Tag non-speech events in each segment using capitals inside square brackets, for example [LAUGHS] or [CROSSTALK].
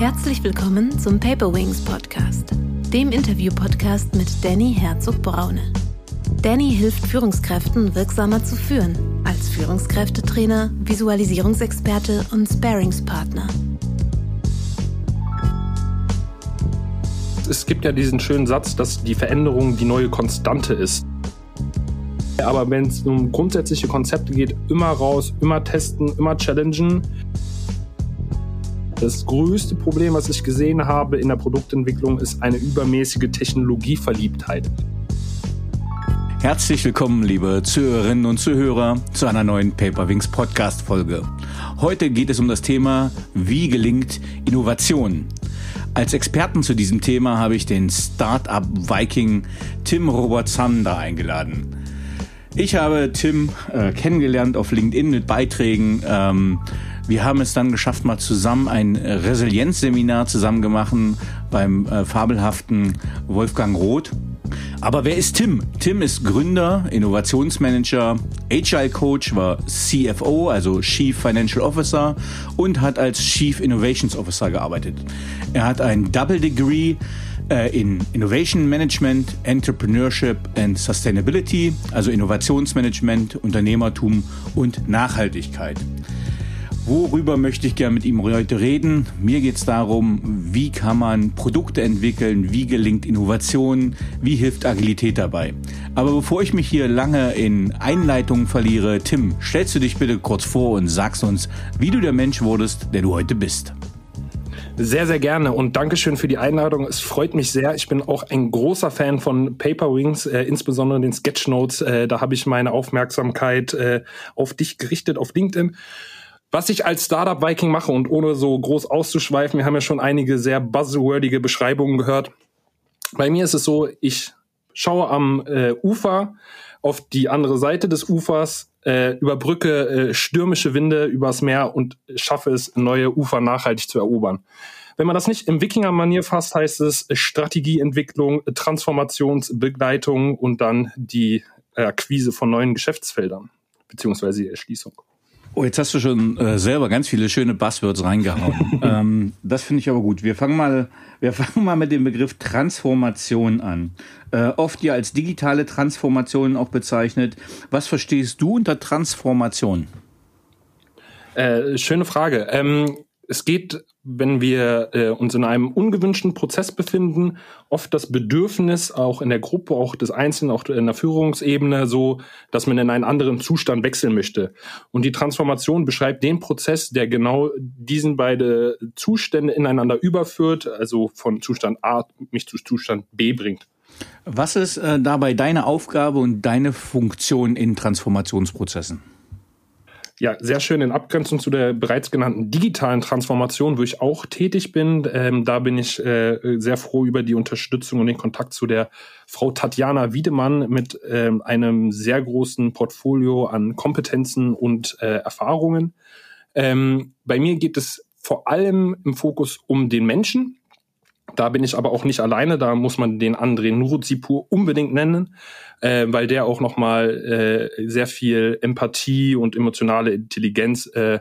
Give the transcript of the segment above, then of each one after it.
Herzlich willkommen zum Paper Wings Podcast, dem Interview-Podcast mit Danny Herzog-Braune. Danny hilft Führungskräften wirksamer zu führen, als Führungskräftetrainer, Visualisierungsexperte und Sparingspartner. Es gibt ja diesen schönen Satz, dass die Veränderung die neue Konstante ist. Aber wenn es um grundsätzliche Konzepte geht, immer raus, immer testen, immer challengen. Das größte Problem, was ich gesehen habe in der Produktentwicklung, ist eine übermäßige Technologieverliebtheit. Herzlich willkommen, liebe Zuhörerinnen und Zuhörer, zu einer neuen Paperwings Podcast Folge. Heute geht es um das Thema, wie gelingt Innovation? Als Experten zu diesem Thema habe ich den Startup Viking Tim Robert Sander eingeladen. Ich habe Tim äh, kennengelernt auf LinkedIn mit Beiträgen. Ähm, wir haben es dann geschafft, mal zusammen ein Resilienzseminar zusammen gemacht beim äh, fabelhaften Wolfgang Roth. Aber wer ist Tim? Tim ist Gründer, Innovationsmanager, Agile Coach, war CFO, also Chief Financial Officer und hat als Chief Innovations Officer gearbeitet. Er hat ein Double Degree äh, in Innovation Management, Entrepreneurship and Sustainability, also Innovationsmanagement, Unternehmertum und Nachhaltigkeit. Worüber möchte ich gerne mit ihm heute reden? Mir geht es darum, wie kann man Produkte entwickeln, wie gelingt Innovation, wie hilft Agilität dabei. Aber bevor ich mich hier lange in Einleitungen verliere, Tim, stellst du dich bitte kurz vor und sagst uns, wie du der Mensch wurdest, der du heute bist. Sehr, sehr gerne und Dankeschön für die Einladung. Es freut mich sehr. Ich bin auch ein großer Fan von Paper Wings, äh, insbesondere den Sketchnotes. Äh, da habe ich meine Aufmerksamkeit äh, auf dich gerichtet auf LinkedIn. Was ich als Startup Viking mache und ohne so groß auszuschweifen, wir haben ja schon einige sehr buzzwordige Beschreibungen gehört. Bei mir ist es so, ich schaue am äh, Ufer auf die andere Seite des Ufers, äh, überbrücke äh, stürmische Winde übers Meer und schaffe es, neue Ufer nachhaltig zu erobern. Wenn man das nicht im Wikinger-Manier fasst, heißt es Strategieentwicklung, Transformationsbegleitung und dann die Akquise von neuen Geschäftsfeldern beziehungsweise die Erschließung. Oh, jetzt hast du schon äh, selber ganz viele schöne Buzzwords reingehauen. [LAUGHS] ähm, das finde ich aber gut. Wir fangen mal, wir fangen mal mit dem Begriff Transformation an. Äh, oft ja als digitale Transformation auch bezeichnet. Was verstehst du unter Transformation? Äh, schöne Frage. Ähm, es geht, wenn wir äh, uns in einem ungewünschten Prozess befinden, oft das Bedürfnis auch in der Gruppe, auch des Einzelnen, auch in der Führungsebene so, dass man in einen anderen Zustand wechseln möchte. Und die Transformation beschreibt den Prozess, der genau diesen beide Zustände ineinander überführt, also von Zustand A mich zu Zustand B bringt. Was ist äh, dabei deine Aufgabe und deine Funktion in Transformationsprozessen? Ja, sehr schön in Abgrenzung zu der bereits genannten digitalen Transformation, wo ich auch tätig bin. Ähm, da bin ich äh, sehr froh über die Unterstützung und den Kontakt zu der Frau Tatjana Wiedemann mit ähm, einem sehr großen Portfolio an Kompetenzen und äh, Erfahrungen. Ähm, bei mir geht es vor allem im Fokus um den Menschen, da bin ich aber auch nicht alleine, da muss man den André Nuruzipur unbedingt nennen, äh, weil der auch nochmal äh, sehr viel Empathie und emotionale Intelligenz äh,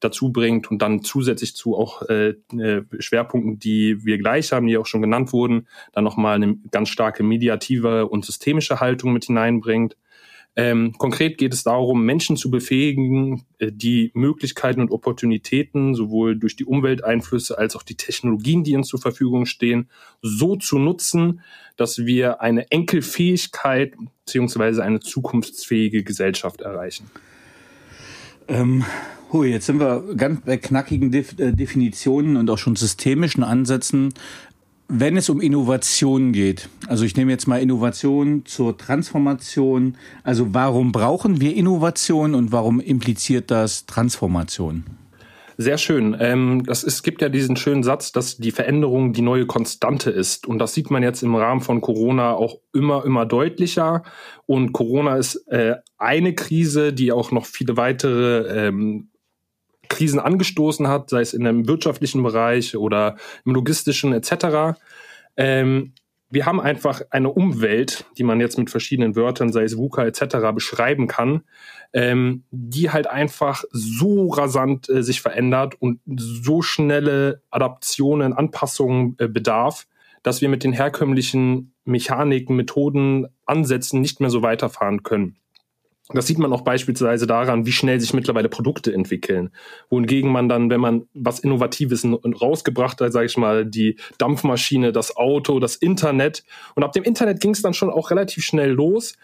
dazu bringt und dann zusätzlich zu auch äh, äh Schwerpunkten, die wir gleich haben, die auch schon genannt wurden, dann nochmal eine ganz starke mediative und systemische Haltung mit hineinbringt. Ähm, konkret geht es darum, Menschen zu befähigen, äh, die Möglichkeiten und Opportunitäten sowohl durch die Umwelteinflüsse als auch die Technologien, die uns zur Verfügung stehen, so zu nutzen, dass wir eine Enkelfähigkeit beziehungsweise eine zukunftsfähige Gesellschaft erreichen. Ähm, hui, jetzt sind wir ganz bei knackigen äh, Definitionen und auch schon systemischen Ansätzen. Wenn es um Innovation geht, also ich nehme jetzt mal Innovation zur Transformation, also warum brauchen wir Innovation und warum impliziert das Transformation? Sehr schön. Ähm, das, es gibt ja diesen schönen Satz, dass die Veränderung die neue Konstante ist. Und das sieht man jetzt im Rahmen von Corona auch immer, immer deutlicher. Und Corona ist äh, eine Krise, die auch noch viele weitere ähm, Krisen angestoßen hat, sei es in dem wirtschaftlichen Bereich oder im logistischen etc. Ähm, wir haben einfach eine Umwelt, die man jetzt mit verschiedenen Wörtern, sei es VUCA etc., beschreiben kann, ähm, die halt einfach so rasant äh, sich verändert und so schnelle Adaptionen, Anpassungen äh, bedarf, dass wir mit den herkömmlichen Mechaniken, Methoden, Ansätzen nicht mehr so weiterfahren können. Das sieht man auch beispielsweise daran, wie schnell sich mittlerweile Produkte entwickeln. Wohingegen man dann, wenn man was Innovatives rausgebracht hat, sage ich mal, die Dampfmaschine, das Auto, das Internet. Und ab dem Internet ging es dann schon auch relativ schnell los,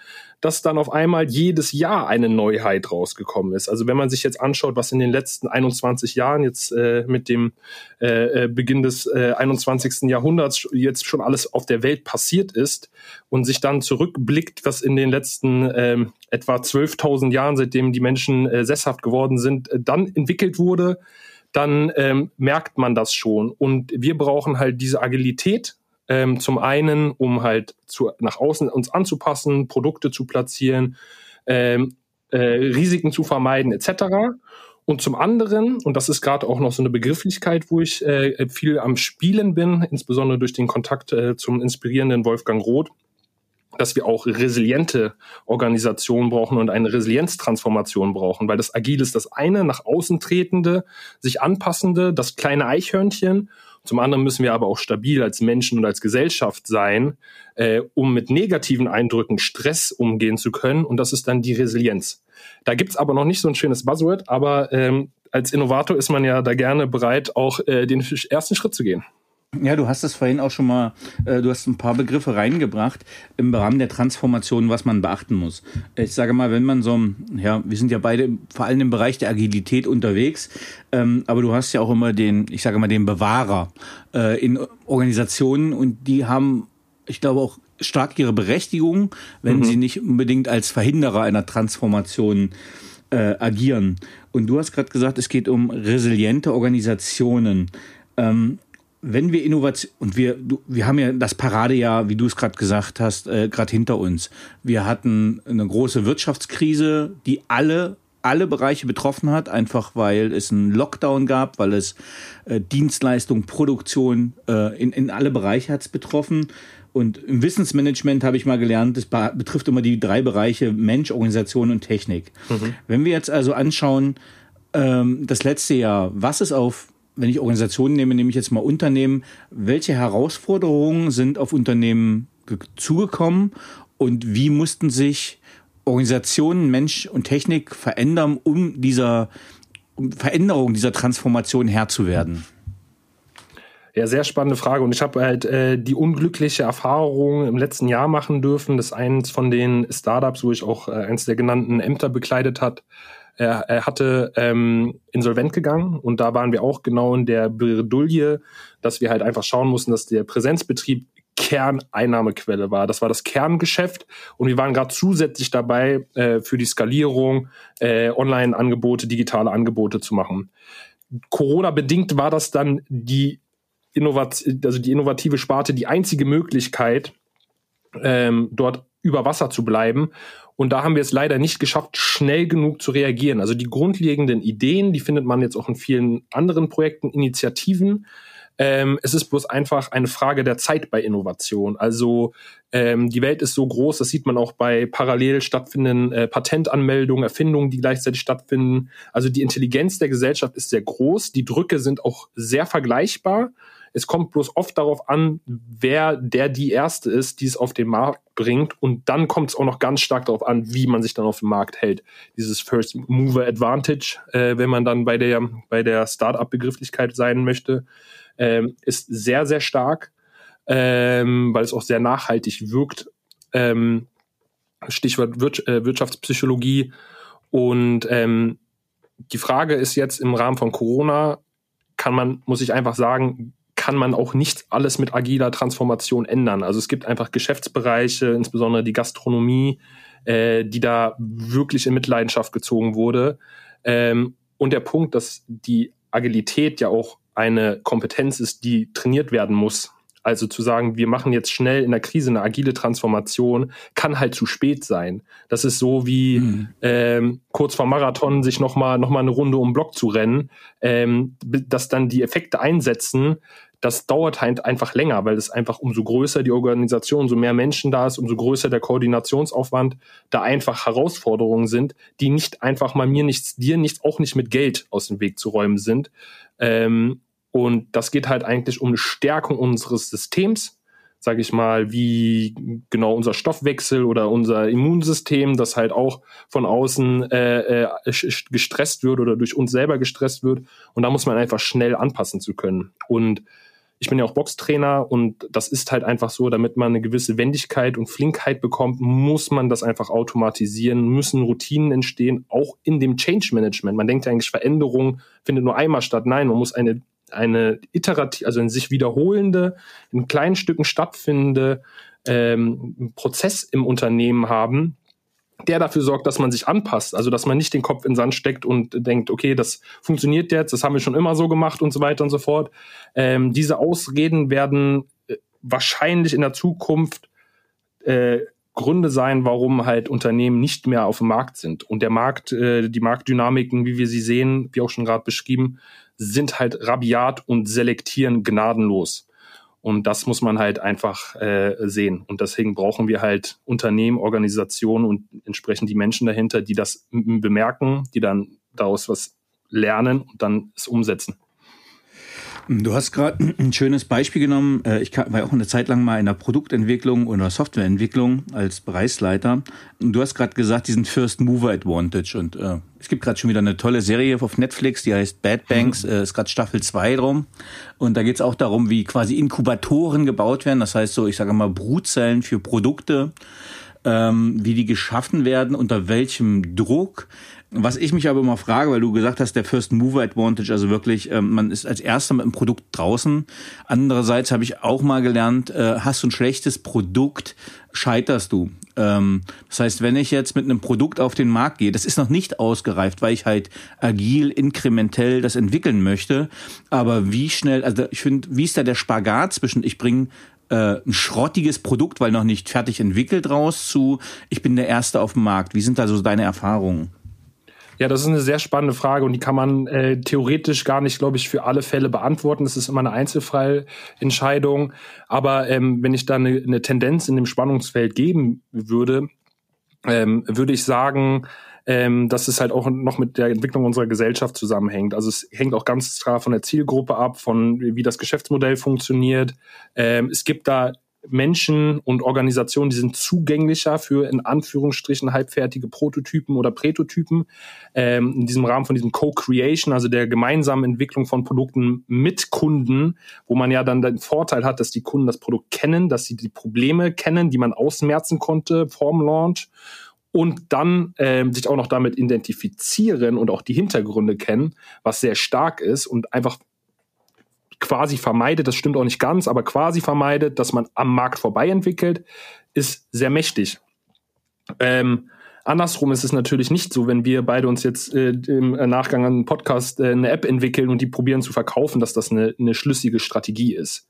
dass dann auf einmal jedes Jahr eine Neuheit rausgekommen ist. Also wenn man sich jetzt anschaut, was in den letzten 21 Jahren jetzt äh, mit dem äh, äh Beginn des äh, 21. Jahrhunderts jetzt schon alles auf der Welt passiert ist und sich dann zurückblickt, was in den letzten äh, etwa 12.000 Jahren, seitdem die Menschen äh, sesshaft geworden sind, äh, dann entwickelt wurde, dann ähm, merkt man das schon. Und wir brauchen halt diese Agilität, ähm, zum einen, um halt zu, nach außen uns anzupassen, Produkte zu platzieren, ähm, äh, Risiken zu vermeiden etc. Und zum anderen, und das ist gerade auch noch so eine Begrifflichkeit, wo ich äh, viel am Spielen bin, insbesondere durch den Kontakt äh, zum inspirierenden Wolfgang Roth, dass wir auch resiliente Organisationen brauchen und eine Resilienztransformation brauchen, weil das Agil ist das eine, nach außen tretende, sich anpassende, das kleine Eichhörnchen zum anderen müssen wir aber auch stabil als Menschen und als Gesellschaft sein, äh, um mit negativen Eindrücken, Stress umgehen zu können. Und das ist dann die Resilienz. Da gibt's aber noch nicht so ein schönes Buzzword, aber ähm, als Innovator ist man ja da gerne bereit, auch äh, den ersten Schritt zu gehen. Ja, du hast es vorhin auch schon mal, äh, du hast ein paar Begriffe reingebracht im Rahmen der Transformation, was man beachten muss. Ich sage mal, wenn man so, ja, wir sind ja beide vor allem im Bereich der Agilität unterwegs, ähm, aber du hast ja auch immer den, ich sage mal, den Bewahrer äh, in Organisationen und die haben, ich glaube auch stark ihre Berechtigung, wenn mhm. sie nicht unbedingt als Verhinderer einer Transformation äh, agieren. Und du hast gerade gesagt, es geht um resiliente Organisationen. Ähm, wenn wir Innovation und wir du, wir haben ja das Paradejahr, wie du es gerade gesagt hast, äh, gerade hinter uns. Wir hatten eine große Wirtschaftskrise, die alle alle Bereiche betroffen hat, einfach weil es einen Lockdown gab, weil es äh, Dienstleistung, Produktion äh, in, in alle Bereiche hat es betroffen. Und im Wissensmanagement habe ich mal gelernt, es betrifft immer die drei Bereiche Mensch, Organisation und Technik. Mhm. Wenn wir jetzt also anschauen, ähm, das letzte Jahr, was ist auf wenn ich Organisationen nehme, nehme ich jetzt mal Unternehmen. Welche Herausforderungen sind auf Unternehmen zugekommen und wie mussten sich Organisationen, Mensch und Technik verändern, um dieser um Veränderung dieser Transformation Herr zu werden? Ja, sehr spannende Frage. Und ich habe halt äh, die unglückliche Erfahrung im letzten Jahr machen dürfen, dass eins von den Startups, wo ich auch äh, eins der genannten Ämter bekleidet hat, er, er hatte ähm, insolvent gegangen und da waren wir auch genau in der Bredouille, dass wir halt einfach schauen mussten, dass der Präsenzbetrieb Kerneinnahmequelle war. Das war das Kerngeschäft und wir waren gerade zusätzlich dabei, äh, für die Skalierung äh, Online-Angebote, digitale Angebote zu machen. Corona-bedingt war das dann die Innovat also die innovative Sparte die einzige Möglichkeit, ähm, dort über Wasser zu bleiben. Und da haben wir es leider nicht geschafft, schnell genug zu reagieren. Also die grundlegenden Ideen, die findet man jetzt auch in vielen anderen Projekten, Initiativen. Ähm, es ist bloß einfach eine Frage der Zeit bei Innovation. Also ähm, die Welt ist so groß, das sieht man auch bei parallel stattfindenden äh, Patentanmeldungen, Erfindungen, die gleichzeitig stattfinden. Also die Intelligenz der Gesellschaft ist sehr groß, die Drücke sind auch sehr vergleichbar. Es kommt bloß oft darauf an, wer der die Erste ist, die es auf den Markt bringt. Und dann kommt es auch noch ganz stark darauf an, wie man sich dann auf dem Markt hält. Dieses First Mover Advantage, äh, wenn man dann bei der, bei der Startup-Begrifflichkeit sein möchte, ähm, ist sehr, sehr stark, ähm, weil es auch sehr nachhaltig wirkt. Ähm, Stichwort Wir äh, Wirtschaftspsychologie. Und ähm, die Frage ist jetzt im Rahmen von Corona, kann man, muss ich einfach sagen, kann man auch nicht alles mit agiler Transformation ändern. Also es gibt einfach Geschäftsbereiche, insbesondere die Gastronomie, äh, die da wirklich in Mitleidenschaft gezogen wurde. Ähm, und der Punkt, dass die Agilität ja auch eine Kompetenz ist, die trainiert werden muss. Also zu sagen, wir machen jetzt schnell in der Krise eine agile Transformation, kann halt zu spät sein. Das ist so wie mhm. ähm, kurz vor Marathon sich nochmal noch mal eine Runde um Block zu rennen, ähm, dass dann die Effekte einsetzen, das dauert halt einfach länger, weil es einfach umso größer die Organisation, umso mehr Menschen da ist, umso größer der Koordinationsaufwand, da einfach Herausforderungen sind, die nicht einfach mal mir nichts, dir nichts, auch nicht mit Geld aus dem Weg zu räumen sind. Ähm, und das geht halt eigentlich um eine Stärkung unseres Systems, sage ich mal, wie genau unser Stoffwechsel oder unser Immunsystem, das halt auch von außen äh, äh, gestresst wird oder durch uns selber gestresst wird. Und da muss man einfach schnell anpassen zu können. Und ich bin ja auch Boxtrainer und das ist halt einfach so, damit man eine gewisse Wendigkeit und Flinkheit bekommt, muss man das einfach automatisieren, müssen Routinen entstehen, auch in dem Change Management. Man denkt ja eigentlich, Veränderung findet nur einmal statt. Nein, man muss eine eine iterativ, also in sich wiederholende, in kleinen Stücken stattfindende ähm, Prozess im Unternehmen haben, der dafür sorgt, dass man sich anpasst, also dass man nicht den Kopf in den Sand steckt und denkt, okay, das funktioniert jetzt, das haben wir schon immer so gemacht und so weiter und so fort. Ähm, diese Ausreden werden äh, wahrscheinlich in der Zukunft äh, Gründe sein, warum halt Unternehmen nicht mehr auf dem Markt sind. Und der Markt, äh, die Marktdynamiken, wie wir sie sehen, wie auch schon gerade beschrieben, sind halt rabiat und selektieren gnadenlos. Und das muss man halt einfach äh, sehen. Und deswegen brauchen wir halt Unternehmen, Organisationen und entsprechend die Menschen dahinter, die das bemerken, die dann daraus was lernen und dann es umsetzen. Du hast gerade [CLEARS THROAT] ein schönes Beispiel genommen. Äh, ich war auch eine Zeit lang mal in der Produktentwicklung oder Softwareentwicklung als Bereichsleiter. Du hast gerade gesagt, diesen First Mover Advantage. Und äh, es gibt gerade schon wieder eine tolle Serie auf Netflix, die heißt Bad Banks, mhm. äh, ist gerade Staffel 2 drum. Und da geht es auch darum, wie quasi Inkubatoren gebaut werden. Das heißt so, ich sage mal, Brutzellen für Produkte ähm, wie die geschaffen werden, unter welchem Druck, was ich mich aber immer frage, weil du gesagt hast, der First Mover Advantage, also wirklich, ähm, man ist als erster mit dem Produkt draußen. Andererseits habe ich auch mal gelernt, äh, hast du ein schlechtes Produkt, scheiterst du. Ähm, das heißt, wenn ich jetzt mit einem Produkt auf den Markt gehe, das ist noch nicht ausgereift, weil ich halt agil, inkrementell das entwickeln möchte. Aber wie schnell, also ich finde, wie ist da der Spagat zwischen, ich bringe äh, ein schrottiges Produkt, weil noch nicht fertig entwickelt raus, zu ich bin der Erste auf dem Markt. Wie sind da so deine Erfahrungen? Ja, das ist eine sehr spannende Frage und die kann man äh, theoretisch gar nicht, glaube ich, für alle Fälle beantworten. Das ist immer eine Einzelfallentscheidung. Aber ähm, wenn ich da eine, eine Tendenz in dem Spannungsfeld geben würde, ähm, würde ich sagen, ähm, dass es halt auch noch mit der Entwicklung unserer Gesellschaft zusammenhängt. Also es hängt auch ganz klar von der Zielgruppe ab, von wie das Geschäftsmodell funktioniert. Ähm, es gibt da Menschen und Organisationen, die sind zugänglicher für in Anführungsstrichen halbfertige Prototypen oder Prätotypen. Ähm, in diesem Rahmen von diesem Co-Creation, also der gemeinsamen Entwicklung von Produkten mit Kunden, wo man ja dann den Vorteil hat, dass die Kunden das Produkt kennen, dass sie die Probleme kennen, die man ausmerzen konnte vorm Launch und dann ähm, sich auch noch damit identifizieren und auch die Hintergründe kennen, was sehr stark ist und einfach quasi vermeidet, das stimmt auch nicht ganz, aber quasi vermeidet, dass man am Markt vorbei entwickelt, ist sehr mächtig. Ähm, andersrum ist es natürlich nicht so, wenn wir beide uns jetzt äh, im Nachgang an einen Podcast äh, eine App entwickeln und die probieren zu verkaufen, dass das eine, eine schlüssige Strategie ist.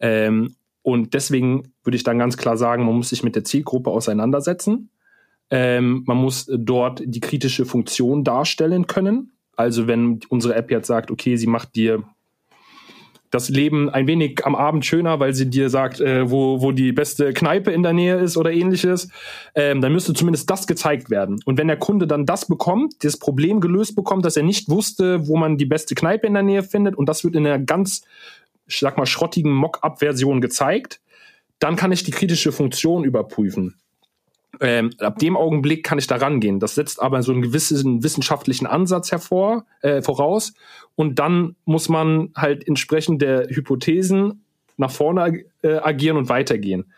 Ähm, und deswegen würde ich dann ganz klar sagen, man muss sich mit der Zielgruppe auseinandersetzen. Ähm, man muss dort die kritische Funktion darstellen können. Also wenn unsere App jetzt sagt, okay, sie macht dir das Leben ein wenig am Abend schöner, weil sie dir sagt, äh, wo, wo die beste Kneipe in der Nähe ist oder ähnliches, ähm, dann müsste zumindest das gezeigt werden. Und wenn der Kunde dann das bekommt, das Problem gelöst bekommt, dass er nicht wusste, wo man die beste Kneipe in der Nähe findet, und das wird in einer ganz, ich sag mal, schrottigen Mock-up-Version gezeigt, dann kann ich die kritische Funktion überprüfen. Ähm, ab dem Augenblick kann ich da rangehen. Das setzt aber so einen gewissen wissenschaftlichen Ansatz hervor, äh, voraus. Und dann muss man halt entsprechend der Hypothesen nach vorne äh, agieren und weitergehen.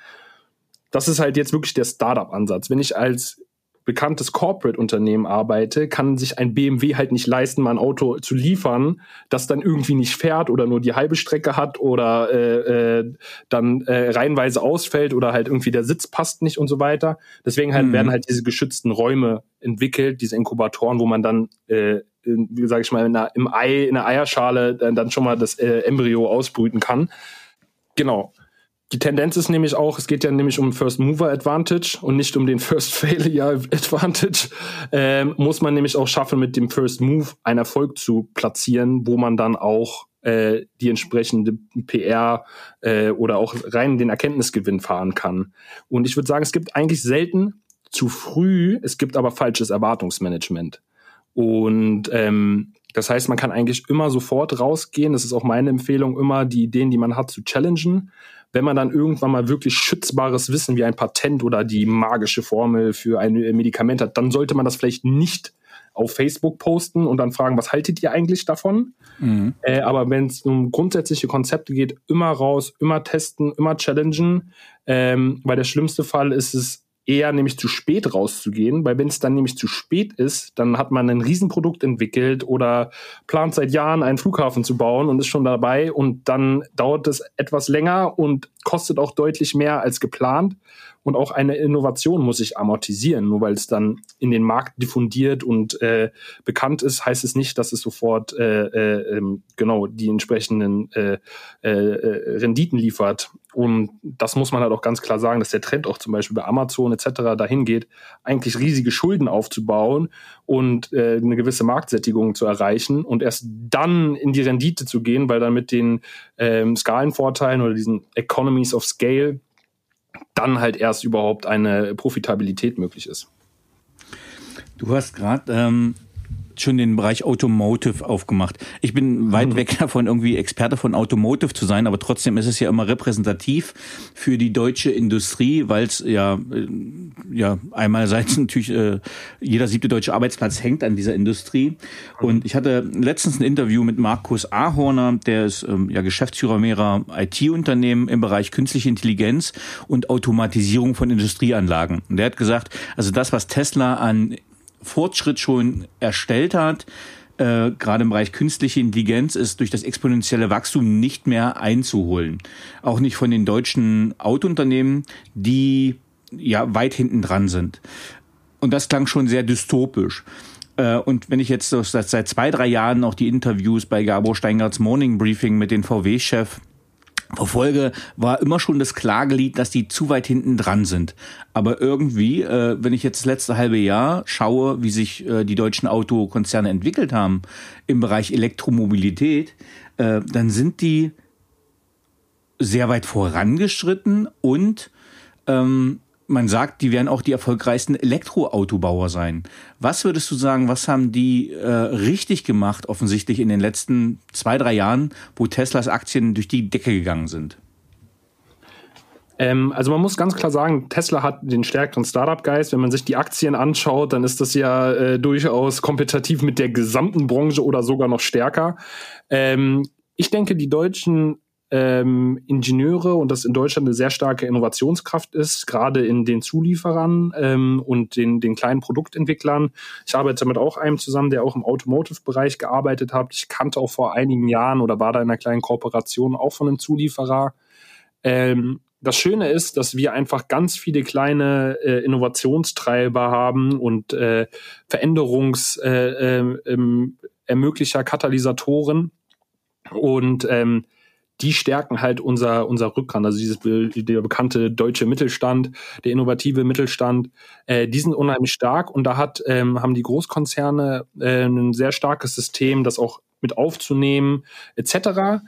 Das ist halt jetzt wirklich der Startup-Ansatz. Wenn ich als bekanntes Corporate-Unternehmen arbeite, kann sich ein BMW halt nicht leisten, mal ein Auto zu liefern, das dann irgendwie nicht fährt oder nur die halbe Strecke hat oder äh, äh, dann äh, reihenweise ausfällt oder halt irgendwie der Sitz passt nicht und so weiter. Deswegen halt mhm. werden halt diese geschützten Räume entwickelt, diese Inkubatoren, wo man dann äh, wie sage ich mal, in einer, im Ei, in der Eierschale dann, dann schon mal das äh, Embryo ausbrüten kann. Genau. Die Tendenz ist nämlich auch, es geht ja nämlich um First Mover Advantage und nicht um den [LAUGHS] First Failure Advantage, ähm, muss man nämlich auch schaffen, mit dem First Move einen Erfolg zu platzieren, wo man dann auch äh, die entsprechende PR äh, oder auch rein den Erkenntnisgewinn fahren kann. Und ich würde sagen, es gibt eigentlich selten zu früh, es gibt aber falsches Erwartungsmanagement. Und ähm, das heißt, man kann eigentlich immer sofort rausgehen. Das ist auch meine Empfehlung, immer die Ideen, die man hat, zu challengen. Wenn man dann irgendwann mal wirklich schützbares Wissen wie ein Patent oder die magische Formel für ein Medikament hat, dann sollte man das vielleicht nicht auf Facebook posten und dann fragen, was haltet ihr eigentlich davon? Mhm. Äh, aber wenn es um grundsätzliche Konzepte geht, immer raus, immer testen, immer challengen, ähm, weil der schlimmste Fall ist es, eher nämlich zu spät rauszugehen, weil wenn es dann nämlich zu spät ist, dann hat man ein Riesenprodukt entwickelt oder plant seit Jahren einen Flughafen zu bauen und ist schon dabei und dann dauert es etwas länger und kostet auch deutlich mehr als geplant und auch eine Innovation muss sich amortisieren. Nur weil es dann in den Markt diffundiert und äh, bekannt ist, heißt es nicht, dass es sofort äh, äh, ähm, genau die entsprechenden äh, äh, äh, Renditen liefert. Und das muss man halt auch ganz klar sagen, dass der Trend auch zum Beispiel bei Amazon etc. dahin geht, eigentlich riesige Schulden aufzubauen und äh, eine gewisse Marktsättigung zu erreichen und erst dann in die Rendite zu gehen, weil dann mit den ähm, Skalenvorteilen oder diesen Economies of Scale dann halt erst überhaupt eine Profitabilität möglich ist. Du hast gerade ähm, schon den Bereich Automotive aufgemacht. Ich bin weit mhm. weg davon, irgendwie Experte von Automotive zu sein, aber trotzdem ist es ja immer repräsentativ für die deutsche Industrie, weil es ja, äh, ja einerseits natürlich äh, jeder siebte deutsche Arbeitsplatz hängt an dieser Industrie. Und ich hatte letztens ein Interview mit Markus Ahorner, der ist ähm, ja Geschäftsführer mehrerer IT-Unternehmen im Bereich künstliche Intelligenz und Automatisierung von Industrieanlagen. Und der hat gesagt, also das, was Tesla an Fortschritt schon erstellt hat, äh, gerade im Bereich künstliche Intelligenz, ist durch das exponentielle Wachstum nicht mehr einzuholen. Auch nicht von den deutschen Autounternehmen, die ja weit hinten dran sind. Und das klang schon sehr dystopisch. Äh, und wenn ich jetzt seit zwei, drei Jahren auch die Interviews bei Gabor Steingarts Morning Briefing mit den VW-Chef verfolge, war immer schon das Klagelied, dass die zu weit hinten dran sind. Aber irgendwie, äh, wenn ich jetzt das letzte halbe Jahr schaue, wie sich äh, die deutschen Autokonzerne entwickelt haben im Bereich Elektromobilität, äh, dann sind die sehr weit vorangeschritten und ähm, man sagt, die werden auch die erfolgreichsten Elektroautobauer sein. Was würdest du sagen, was haben die äh, richtig gemacht, offensichtlich in den letzten zwei, drei Jahren, wo Teslas Aktien durch die Decke gegangen sind? Ähm, also man muss ganz klar sagen, Tesla hat den stärkeren Startup-Geist. Wenn man sich die Aktien anschaut, dann ist das ja äh, durchaus kompetitiv mit der gesamten Branche oder sogar noch stärker. Ähm, ich denke, die deutschen ähm, Ingenieure und das in Deutschland eine sehr starke Innovationskraft ist, gerade in den Zulieferern ähm, und den, den kleinen Produktentwicklern. Ich arbeite mit auch einem zusammen, der auch im Automotive-Bereich gearbeitet hat. Ich kannte auch vor einigen Jahren oder war da in einer kleinen Kooperation auch von einem Zulieferer. Ähm, das Schöne ist, dass wir einfach ganz viele kleine äh, Innovationstreiber haben und äh, Veränderungs äh, äh, ähm, ermöglicher Katalysatoren. Und ähm, die stärken halt unser, unser Rückgrat, also dieses der bekannte deutsche Mittelstand, der innovative Mittelstand, äh, die sind unheimlich stark und da hat, ähm, haben die Großkonzerne äh, ein sehr starkes System, das auch mit aufzunehmen, etc.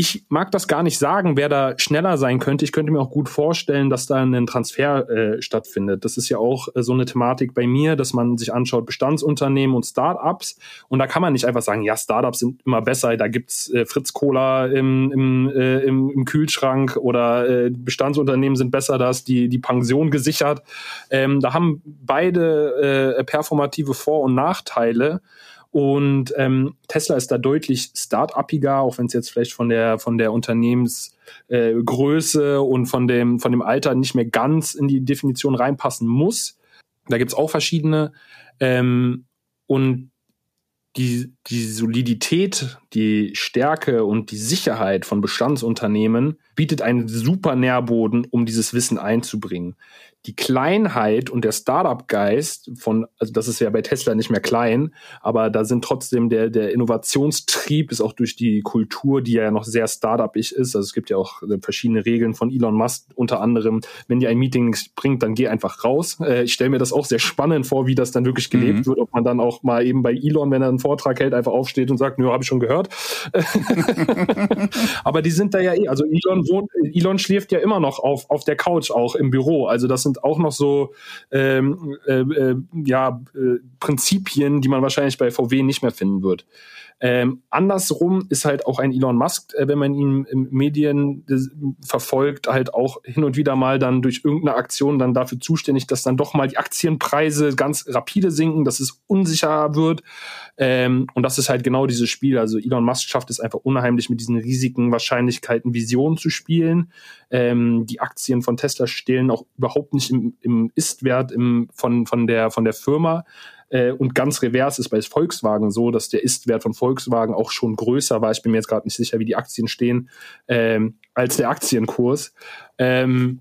Ich mag das gar nicht sagen, wer da schneller sein könnte. Ich könnte mir auch gut vorstellen, dass da ein Transfer äh, stattfindet. Das ist ja auch äh, so eine Thematik bei mir, dass man sich anschaut, Bestandsunternehmen und Startups. Und da kann man nicht einfach sagen, ja, Startups sind immer besser, da gibt's äh, Fritz Cola im, im, äh, im, im Kühlschrank oder äh, Bestandsunternehmen sind besser, da ist die, die Pension gesichert. Ähm, da haben beide äh, performative Vor- und Nachteile. Und ähm, Tesla ist da deutlich start-upiger, auch wenn es jetzt vielleicht von der von der Unternehmensgröße äh, und von dem von dem Alter nicht mehr ganz in die Definition reinpassen muss. Da gibt's auch verschiedene. Ähm, und die, die Solidität, die Stärke und die Sicherheit von Bestandsunternehmen, bietet einen super Nährboden, um dieses Wissen einzubringen die Kleinheit und der Startup-Geist von, also das ist ja bei Tesla nicht mehr klein, aber da sind trotzdem der, der Innovationstrieb ist auch durch die Kultur, die ja noch sehr startup-ig ist. Also es gibt ja auch äh, verschiedene Regeln von Elon Musk, unter anderem, wenn dir ein Meeting nichts bringt, dann geh einfach raus. Äh, ich stelle mir das auch sehr spannend vor, wie das dann wirklich gelebt mhm. wird, ob man dann auch mal eben bei Elon, wenn er einen Vortrag hält, einfach aufsteht und sagt, nö, habe ich schon gehört. [LAUGHS] aber die sind da ja eh, also Elon wohnt, Elon schläft ja immer noch auf, auf der Couch auch im Büro. Also das sind auch noch so ähm, äh, äh, ja, äh, Prinzipien, die man wahrscheinlich bei VW nicht mehr finden wird. Ähm, andersrum ist halt auch ein Elon Musk, äh, wenn man ihn im Medien verfolgt, halt auch hin und wieder mal dann durch irgendeine Aktion dann dafür zuständig, dass dann doch mal die Aktienpreise ganz rapide sinken, dass es unsicher wird. Ähm, und das ist halt genau dieses Spiel. Also Elon Musk schafft es einfach unheimlich mit diesen riesigen Wahrscheinlichkeiten Visionen zu spielen. Ähm, die Aktien von Tesla stehlen auch überhaupt nicht im, im Ist-Wert von, von, der, von der Firma. Äh, und ganz revers ist bei Volkswagen so, dass der Ist-Wert von Volkswagen auch schon größer war. Ich bin mir jetzt gerade nicht sicher, wie die Aktien stehen, ähm, als der Aktienkurs. Ähm,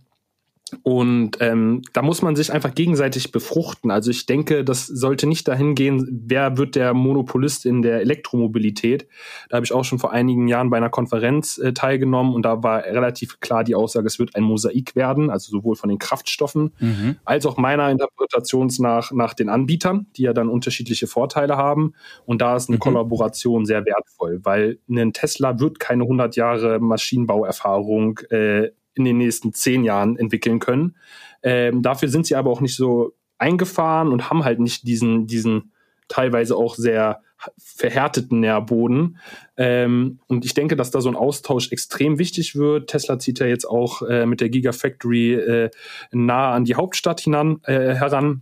und ähm, da muss man sich einfach gegenseitig befruchten. Also ich denke, das sollte nicht dahin gehen, wer wird der Monopolist in der Elektromobilität. Da habe ich auch schon vor einigen Jahren bei einer Konferenz äh, teilgenommen und da war relativ klar die Aussage, es wird ein Mosaik werden, also sowohl von den Kraftstoffen mhm. als auch meiner Interpretation nach, nach den Anbietern, die ja dann unterschiedliche Vorteile haben. Und da ist eine mhm. Kollaboration sehr wertvoll, weil ein Tesla wird keine 100 Jahre Maschinenbauerfahrung äh, in den nächsten zehn Jahren entwickeln können. Ähm, dafür sind sie aber auch nicht so eingefahren und haben halt nicht diesen, diesen teilweise auch sehr verhärteten Nährboden. Ähm, und ich denke, dass da so ein Austausch extrem wichtig wird. Tesla zieht ja jetzt auch äh, mit der Gigafactory äh, nahe an die Hauptstadt hinan, äh, heran.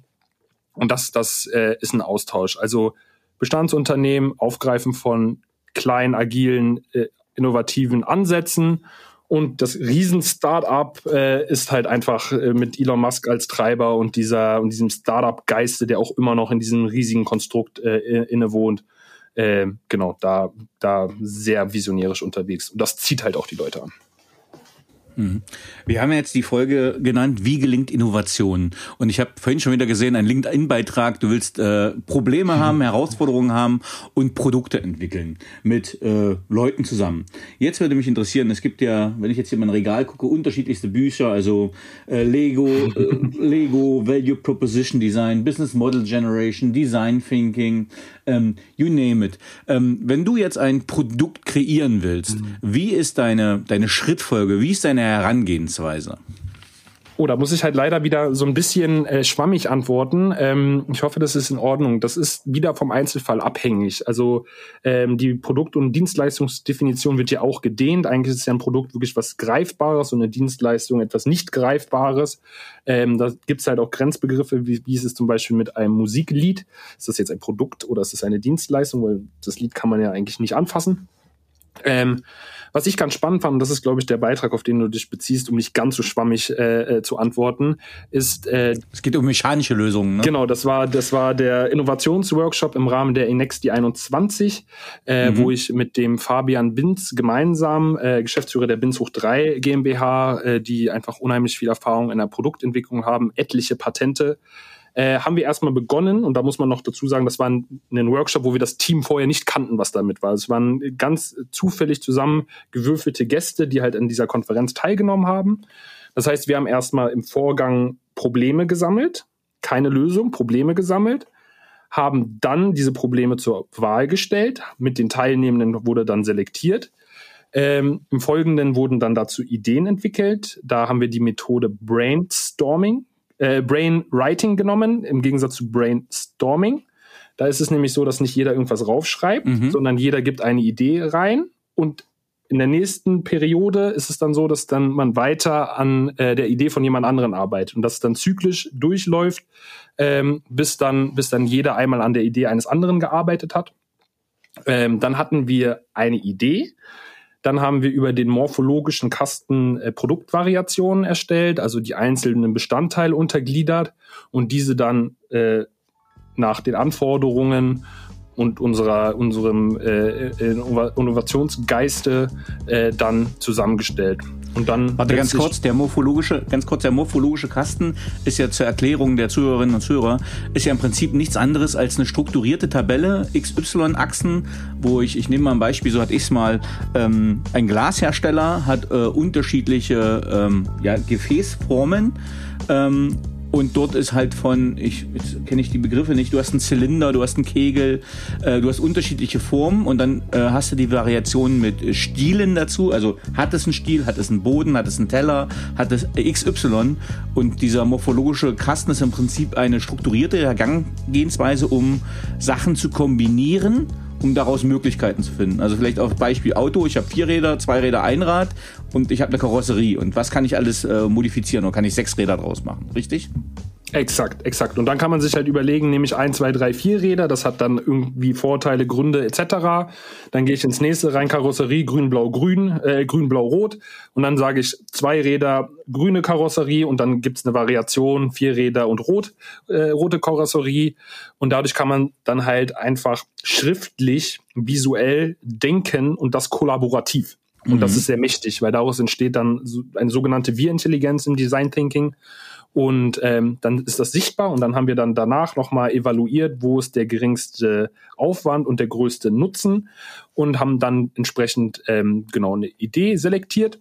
Und das, das äh, ist ein Austausch. Also Bestandsunternehmen, Aufgreifen von kleinen, agilen, äh, innovativen Ansätzen und das Riesen-Startup äh, ist halt einfach äh, mit Elon Musk als Treiber und dieser und diesem Startup-Geiste, der auch immer noch in diesem riesigen Konstrukt äh, innewohnt. Äh, genau, da, da sehr visionärisch unterwegs. Und das zieht halt auch die Leute an. Mhm. Wir haben ja jetzt die Folge genannt, wie gelingt Innovation? Und ich habe vorhin schon wieder gesehen, ein LinkedIn-Beitrag, du willst äh, Probleme mhm. haben, Herausforderungen haben und Produkte entwickeln mit äh, Leuten zusammen. Jetzt würde mich interessieren, es gibt ja, wenn ich jetzt hier in mein Regal gucke, unterschiedlichste Bücher, also äh, Lego, äh, [LAUGHS] Lego, Value Proposition Design, Business Model Generation, Design Thinking, ähm, you name it. Ähm, wenn du jetzt ein Produkt kreieren willst, mhm. wie ist deine, deine Schrittfolge, wie ist deine Herangehensweise? Oh, da muss ich halt leider wieder so ein bisschen äh, schwammig antworten. Ähm, ich hoffe, das ist in Ordnung. Das ist wieder vom Einzelfall abhängig. Also ähm, die Produkt- und Dienstleistungsdefinition wird ja auch gedehnt. Eigentlich ist ja ein Produkt wirklich was Greifbares und eine Dienstleistung etwas nicht Greifbares. Ähm, da gibt's halt auch Grenzbegriffe, wie, wie ist es zum Beispiel mit einem Musiklied. Ist das jetzt ein Produkt oder ist das eine Dienstleistung? Weil das Lied kann man ja eigentlich nicht anfassen. Ähm, was ich ganz spannend fand, und das ist, glaube ich, der Beitrag, auf den du dich beziehst, um nicht ganz so schwammig äh, äh, zu antworten, ist. Äh, es geht um mechanische Lösungen. Ne? Genau, das war, das war der Innovationsworkshop im Rahmen der Inexti 21, äh, mhm. wo ich mit dem Fabian Binz gemeinsam, äh, Geschäftsführer der Binz Hoch 3 GmbH, äh, die einfach unheimlich viel Erfahrung in der Produktentwicklung haben, etliche Patente äh, haben wir erstmal begonnen und da muss man noch dazu sagen, das war ein, ein, Workshop, wo wir das Team vorher nicht kannten, was damit war. Es waren ganz zufällig zusammengewürfelte Gäste, die halt an dieser Konferenz teilgenommen haben. Das heißt, wir haben erstmal im Vorgang Probleme gesammelt, keine Lösung, Probleme gesammelt, haben dann diese Probleme zur Wahl gestellt. Mit den Teilnehmenden wurde dann selektiert. Ähm, Im Folgenden wurden dann dazu Ideen entwickelt. Da haben wir die Methode Brainstorming äh, Brainwriting genommen, im Gegensatz zu Brainstorming. Da ist es nämlich so, dass nicht jeder irgendwas raufschreibt, mhm. sondern jeder gibt eine Idee rein und in der nächsten Periode ist es dann so, dass dann man weiter an äh, der Idee von jemand anderen arbeitet und das dann zyklisch durchläuft, ähm, bis dann bis dann jeder einmal an der Idee eines anderen gearbeitet hat. Ähm, dann hatten wir eine Idee dann haben wir über den morphologischen Kasten äh, Produktvariationen erstellt, also die einzelnen Bestandteile untergliedert und diese dann äh, nach den Anforderungen und unserer, unserem äh, Innovationsgeiste äh, dann zusammengestellt. Und dann Warte ganz kurz, der morphologische, ganz kurz, der morphologische Kasten ist ja zur Erklärung der Zuhörerinnen und Zuhörer, ist ja im Prinzip nichts anderes als eine strukturierte Tabelle, XY-Achsen, wo ich, ich nehme mal ein Beispiel, so hatte ich es mal, ähm, ein Glashersteller hat äh, unterschiedliche ähm, ja, Gefäßformen ähm, und dort ist halt von, ich kenne ich die Begriffe nicht, du hast einen Zylinder, du hast einen Kegel, äh, du hast unterschiedliche Formen und dann äh, hast du die Variationen mit Stielen dazu. Also hat es einen Stiel, hat es einen Boden, hat es einen Teller, hat es XY. Und dieser morphologische Kasten ist im Prinzip eine strukturierte Herangehensweise, um Sachen zu kombinieren um daraus Möglichkeiten zu finden. Also vielleicht auch Beispiel Auto, ich habe vier Räder, zwei Räder, ein Rad und ich habe eine Karosserie. Und was kann ich alles äh, modifizieren? Oder kann ich sechs Räder draus machen? Richtig? Exakt, exakt. Und dann kann man sich halt überlegen, nehme ich ein, zwei, drei, vier Räder, das hat dann irgendwie Vorteile, Gründe etc. Dann gehe ich ins nächste rein, Karosserie, grün, blau, grün, äh, grün, blau, rot. Und dann sage ich zwei Räder, grüne Karosserie und dann gibt's eine Variation, vier Räder und rot, äh, rote Karosserie. Und dadurch kann man dann halt einfach schriftlich, visuell denken und das kollaborativ. Und mhm. das ist sehr mächtig, weil daraus entsteht dann eine sogenannte Wir-Intelligenz im Design Thinking. Und ähm, dann ist das sichtbar und dann haben wir dann danach nochmal evaluiert, wo ist der geringste Aufwand und der größte Nutzen und haben dann entsprechend ähm, genau eine Idee selektiert.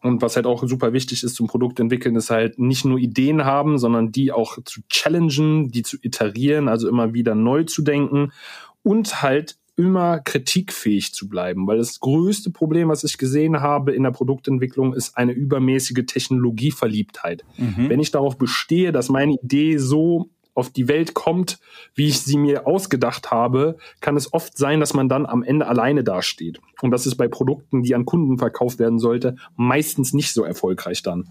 Und was halt auch super wichtig ist zum Produkt entwickeln, ist halt nicht nur Ideen haben, sondern die auch zu challengen, die zu iterieren, also immer wieder neu zu denken und halt immer kritikfähig zu bleiben, weil das größte Problem, was ich gesehen habe in der Produktentwicklung, ist eine übermäßige Technologieverliebtheit. Mhm. Wenn ich darauf bestehe, dass meine Idee so auf die Welt kommt, wie ich sie mir ausgedacht habe, kann es oft sein, dass man dann am Ende alleine dasteht. Und das ist bei Produkten, die an Kunden verkauft werden sollte, meistens nicht so erfolgreich dann.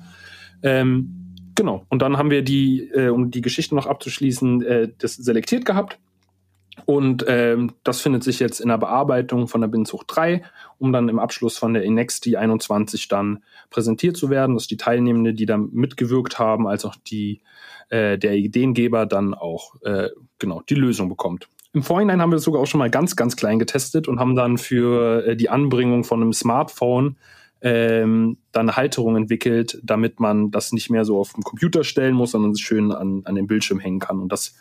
Ähm, genau. Und dann haben wir die, äh, um die Geschichte noch abzuschließen, äh, das selektiert gehabt und ähm, das findet sich jetzt in der Bearbeitung von der Binzucht 3, um dann im Abschluss von der Inexti 21 dann präsentiert zu werden, dass die Teilnehmende, die da mitgewirkt haben, als auch die, äh, der Ideengeber dann auch äh, genau die Lösung bekommt. Im Vorhinein haben wir das sogar auch schon mal ganz, ganz klein getestet und haben dann für äh, die Anbringung von einem Smartphone ähm, dann eine Halterung entwickelt, damit man das nicht mehr so auf den Computer stellen muss, sondern es schön an, an den Bildschirm hängen kann. Und das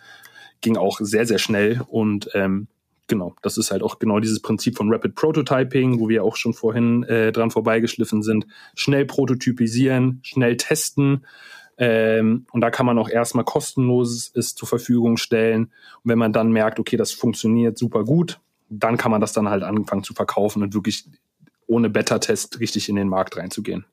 ging auch sehr, sehr schnell und ähm, genau, das ist halt auch genau dieses Prinzip von Rapid Prototyping, wo wir auch schon vorhin äh, dran vorbeigeschliffen sind. Schnell prototypisieren, schnell testen. Ähm, und da kann man auch erstmal kostenloses ist zur Verfügung stellen. Und wenn man dann merkt, okay, das funktioniert super gut, dann kann man das dann halt anfangen zu verkaufen und wirklich ohne Beta-Test richtig in den Markt reinzugehen.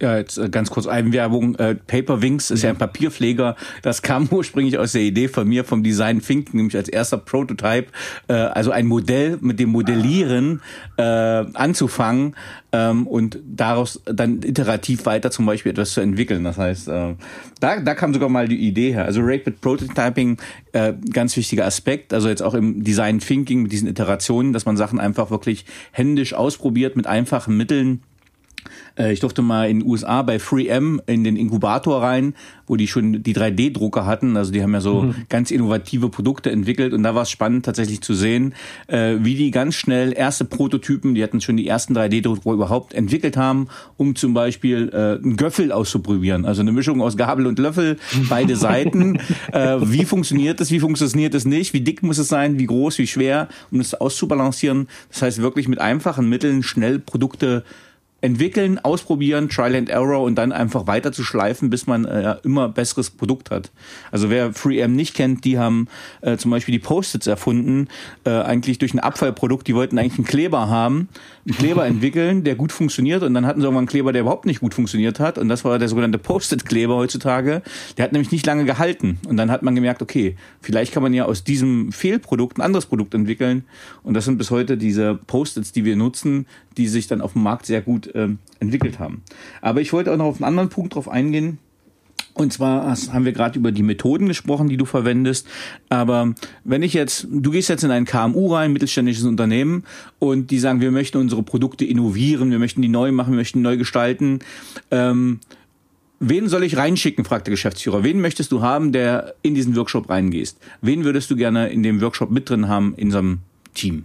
Ja, jetzt äh, ganz kurz Eigenwerbung. Äh, Paperwings ist ja. ja ein Papierpfleger. Das kam [LAUGHS] ursprünglich aus der Idee von mir vom Design Thinking, nämlich als erster Prototype, äh, also ein Modell mit dem Modellieren äh, anzufangen ähm, und daraus dann iterativ weiter zum Beispiel etwas zu entwickeln. Das heißt, äh, da, da kam sogar mal die Idee her. Also Rapid Prototyping, äh, ganz wichtiger Aspekt. Also jetzt auch im Design Thinking mit diesen Iterationen, dass man Sachen einfach wirklich händisch ausprobiert mit einfachen Mitteln ich durfte mal in den USA bei 3M in den Inkubator rein, wo die schon die 3D-Drucker hatten. Also die haben ja so mhm. ganz innovative Produkte entwickelt und da war es spannend tatsächlich zu sehen, äh, wie die ganz schnell erste Prototypen, die hatten schon die ersten 3D-Drucker überhaupt entwickelt haben, um zum Beispiel äh, einen Göffel auszuprobieren. Also eine Mischung aus Gabel und Löffel, beide [LAUGHS] Seiten. Äh, wie funktioniert das, wie funktioniert es nicht, wie dick muss es sein, wie groß, wie schwer, um das auszubalancieren. Das heißt wirklich mit einfachen Mitteln schnell Produkte entwickeln, ausprobieren, Trial and Error und dann einfach weiter zu schleifen, bis man äh, immer besseres Produkt hat. Also wer 3M nicht kennt, die haben äh, zum Beispiel die Post-its erfunden, äh, eigentlich durch ein Abfallprodukt. Die wollten eigentlich einen Kleber haben, einen Kleber [LAUGHS] entwickeln, der gut funktioniert und dann hatten sie irgendwann einen Kleber, der überhaupt nicht gut funktioniert hat und das war der sogenannte Post-it-Kleber heutzutage. Der hat nämlich nicht lange gehalten und dann hat man gemerkt, okay, vielleicht kann man ja aus diesem Fehlprodukt ein anderes Produkt entwickeln und das sind bis heute diese Post-its, die wir nutzen, die sich dann auf dem Markt sehr gut ähm, entwickelt haben. Aber ich wollte auch noch auf einen anderen Punkt drauf eingehen. Und zwar haben wir gerade über die Methoden gesprochen, die du verwendest. Aber wenn ich jetzt, du gehst jetzt in ein KMU rein, mittelständisches Unternehmen, und die sagen, wir möchten unsere Produkte innovieren, wir möchten die neu machen, wir möchten neu gestalten. Ähm, wen soll ich reinschicken, fragt der Geschäftsführer. Wen möchtest du haben, der in diesen Workshop reingehst? Wen würdest du gerne in dem Workshop mit drin haben in so einem Team?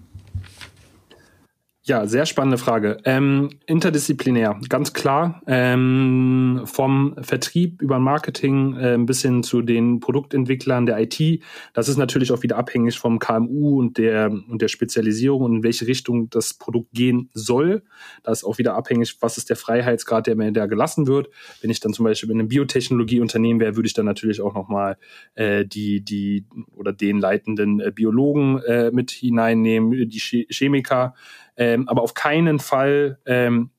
Ja, sehr spannende Frage. Ähm, interdisziplinär, ganz klar. Ähm, vom Vertrieb über Marketing äh, bis hin zu den Produktentwicklern der IT. Das ist natürlich auch wieder abhängig vom KMU und der, und der Spezialisierung und in welche Richtung das Produkt gehen soll. Das ist auch wieder abhängig, was ist der Freiheitsgrad, der mir da gelassen wird. Wenn ich dann zum Beispiel in einem Biotechnologieunternehmen wäre, würde ich dann natürlich auch nochmal äh, die, die oder den leitenden äh, Biologen äh, mit hineinnehmen, die Chemiker ähm, aber auf keinen Fall ähm,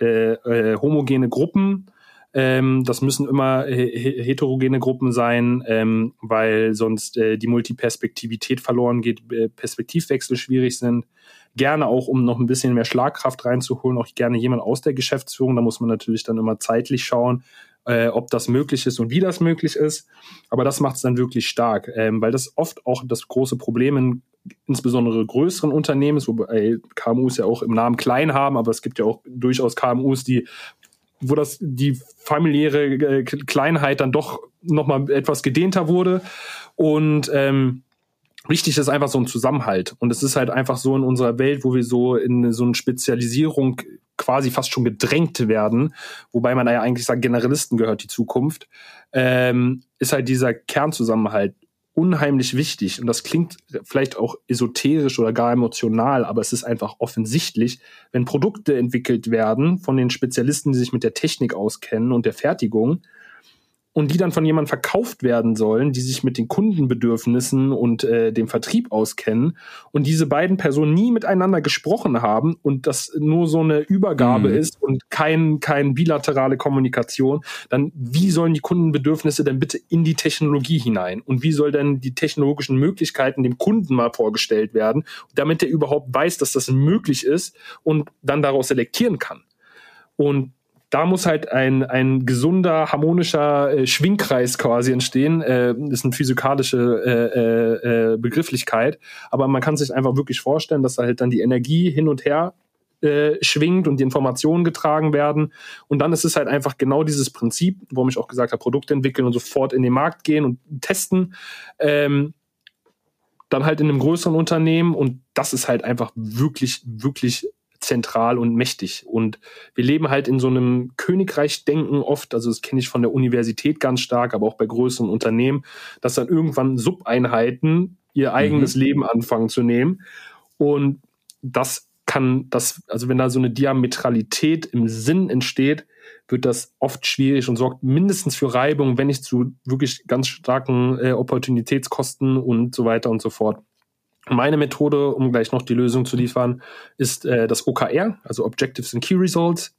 äh, äh, homogene Gruppen. Ähm, das müssen immer äh, heterogene Gruppen sein, ähm, weil sonst äh, die Multiperspektivität verloren geht, äh, Perspektivwechsel schwierig sind. Gerne auch, um noch ein bisschen mehr Schlagkraft reinzuholen, auch gerne jemand aus der Geschäftsführung. Da muss man natürlich dann immer zeitlich schauen, äh, ob das möglich ist und wie das möglich ist. Aber das macht es dann wirklich stark, ähm, weil das oft auch das große Problem in insbesondere größeren Unternehmen, wobei KMUs ja auch im Namen klein haben, aber es gibt ja auch durchaus KMUs, die wo das die familiäre äh, Kleinheit dann doch noch mal etwas gedehnter wurde. Und ähm, wichtig ist einfach so ein Zusammenhalt. Und es ist halt einfach so in unserer Welt, wo wir so in so eine Spezialisierung quasi fast schon gedrängt werden, wobei man ja eigentlich sagt, Generalisten gehört die Zukunft, ähm, ist halt dieser Kernzusammenhalt unheimlich wichtig. Und das klingt vielleicht auch esoterisch oder gar emotional, aber es ist einfach offensichtlich, wenn Produkte entwickelt werden von den Spezialisten, die sich mit der Technik auskennen und der Fertigung, und die dann von jemandem verkauft werden sollen, die sich mit den Kundenbedürfnissen und äh, dem Vertrieb auskennen und diese beiden Personen nie miteinander gesprochen haben und das nur so eine Übergabe mhm. ist und kein, kein bilaterale Kommunikation, dann wie sollen die Kundenbedürfnisse denn bitte in die Technologie hinein? Und wie soll denn die technologischen Möglichkeiten dem Kunden mal vorgestellt werden, damit er überhaupt weiß, dass das möglich ist und dann daraus selektieren kann? Und da muss halt ein, ein gesunder, harmonischer äh, Schwingkreis quasi entstehen. Äh, das ist eine physikalische äh, äh, äh, Begrifflichkeit. Aber man kann sich einfach wirklich vorstellen, dass da halt dann die Energie hin und her äh, schwingt und die Informationen getragen werden. Und dann ist es halt einfach genau dieses Prinzip, warum ich auch gesagt habe, Produkte entwickeln und sofort in den Markt gehen und testen. Ähm, dann halt in einem größeren Unternehmen und das ist halt einfach wirklich, wirklich zentral und mächtig. Und wir leben halt in so einem Königreich-Denken oft, also das kenne ich von der Universität ganz stark, aber auch bei größeren Unternehmen, dass dann irgendwann Subeinheiten ihr eigenes mhm. Leben anfangen zu nehmen. Und das kann das, also wenn da so eine Diametralität im Sinn entsteht, wird das oft schwierig und sorgt mindestens für Reibung, wenn nicht zu wirklich ganz starken äh, Opportunitätskosten und so weiter und so fort. Meine Methode, um gleich noch die Lösung zu liefern, ist äh, das OKR, also Objectives and Key Results,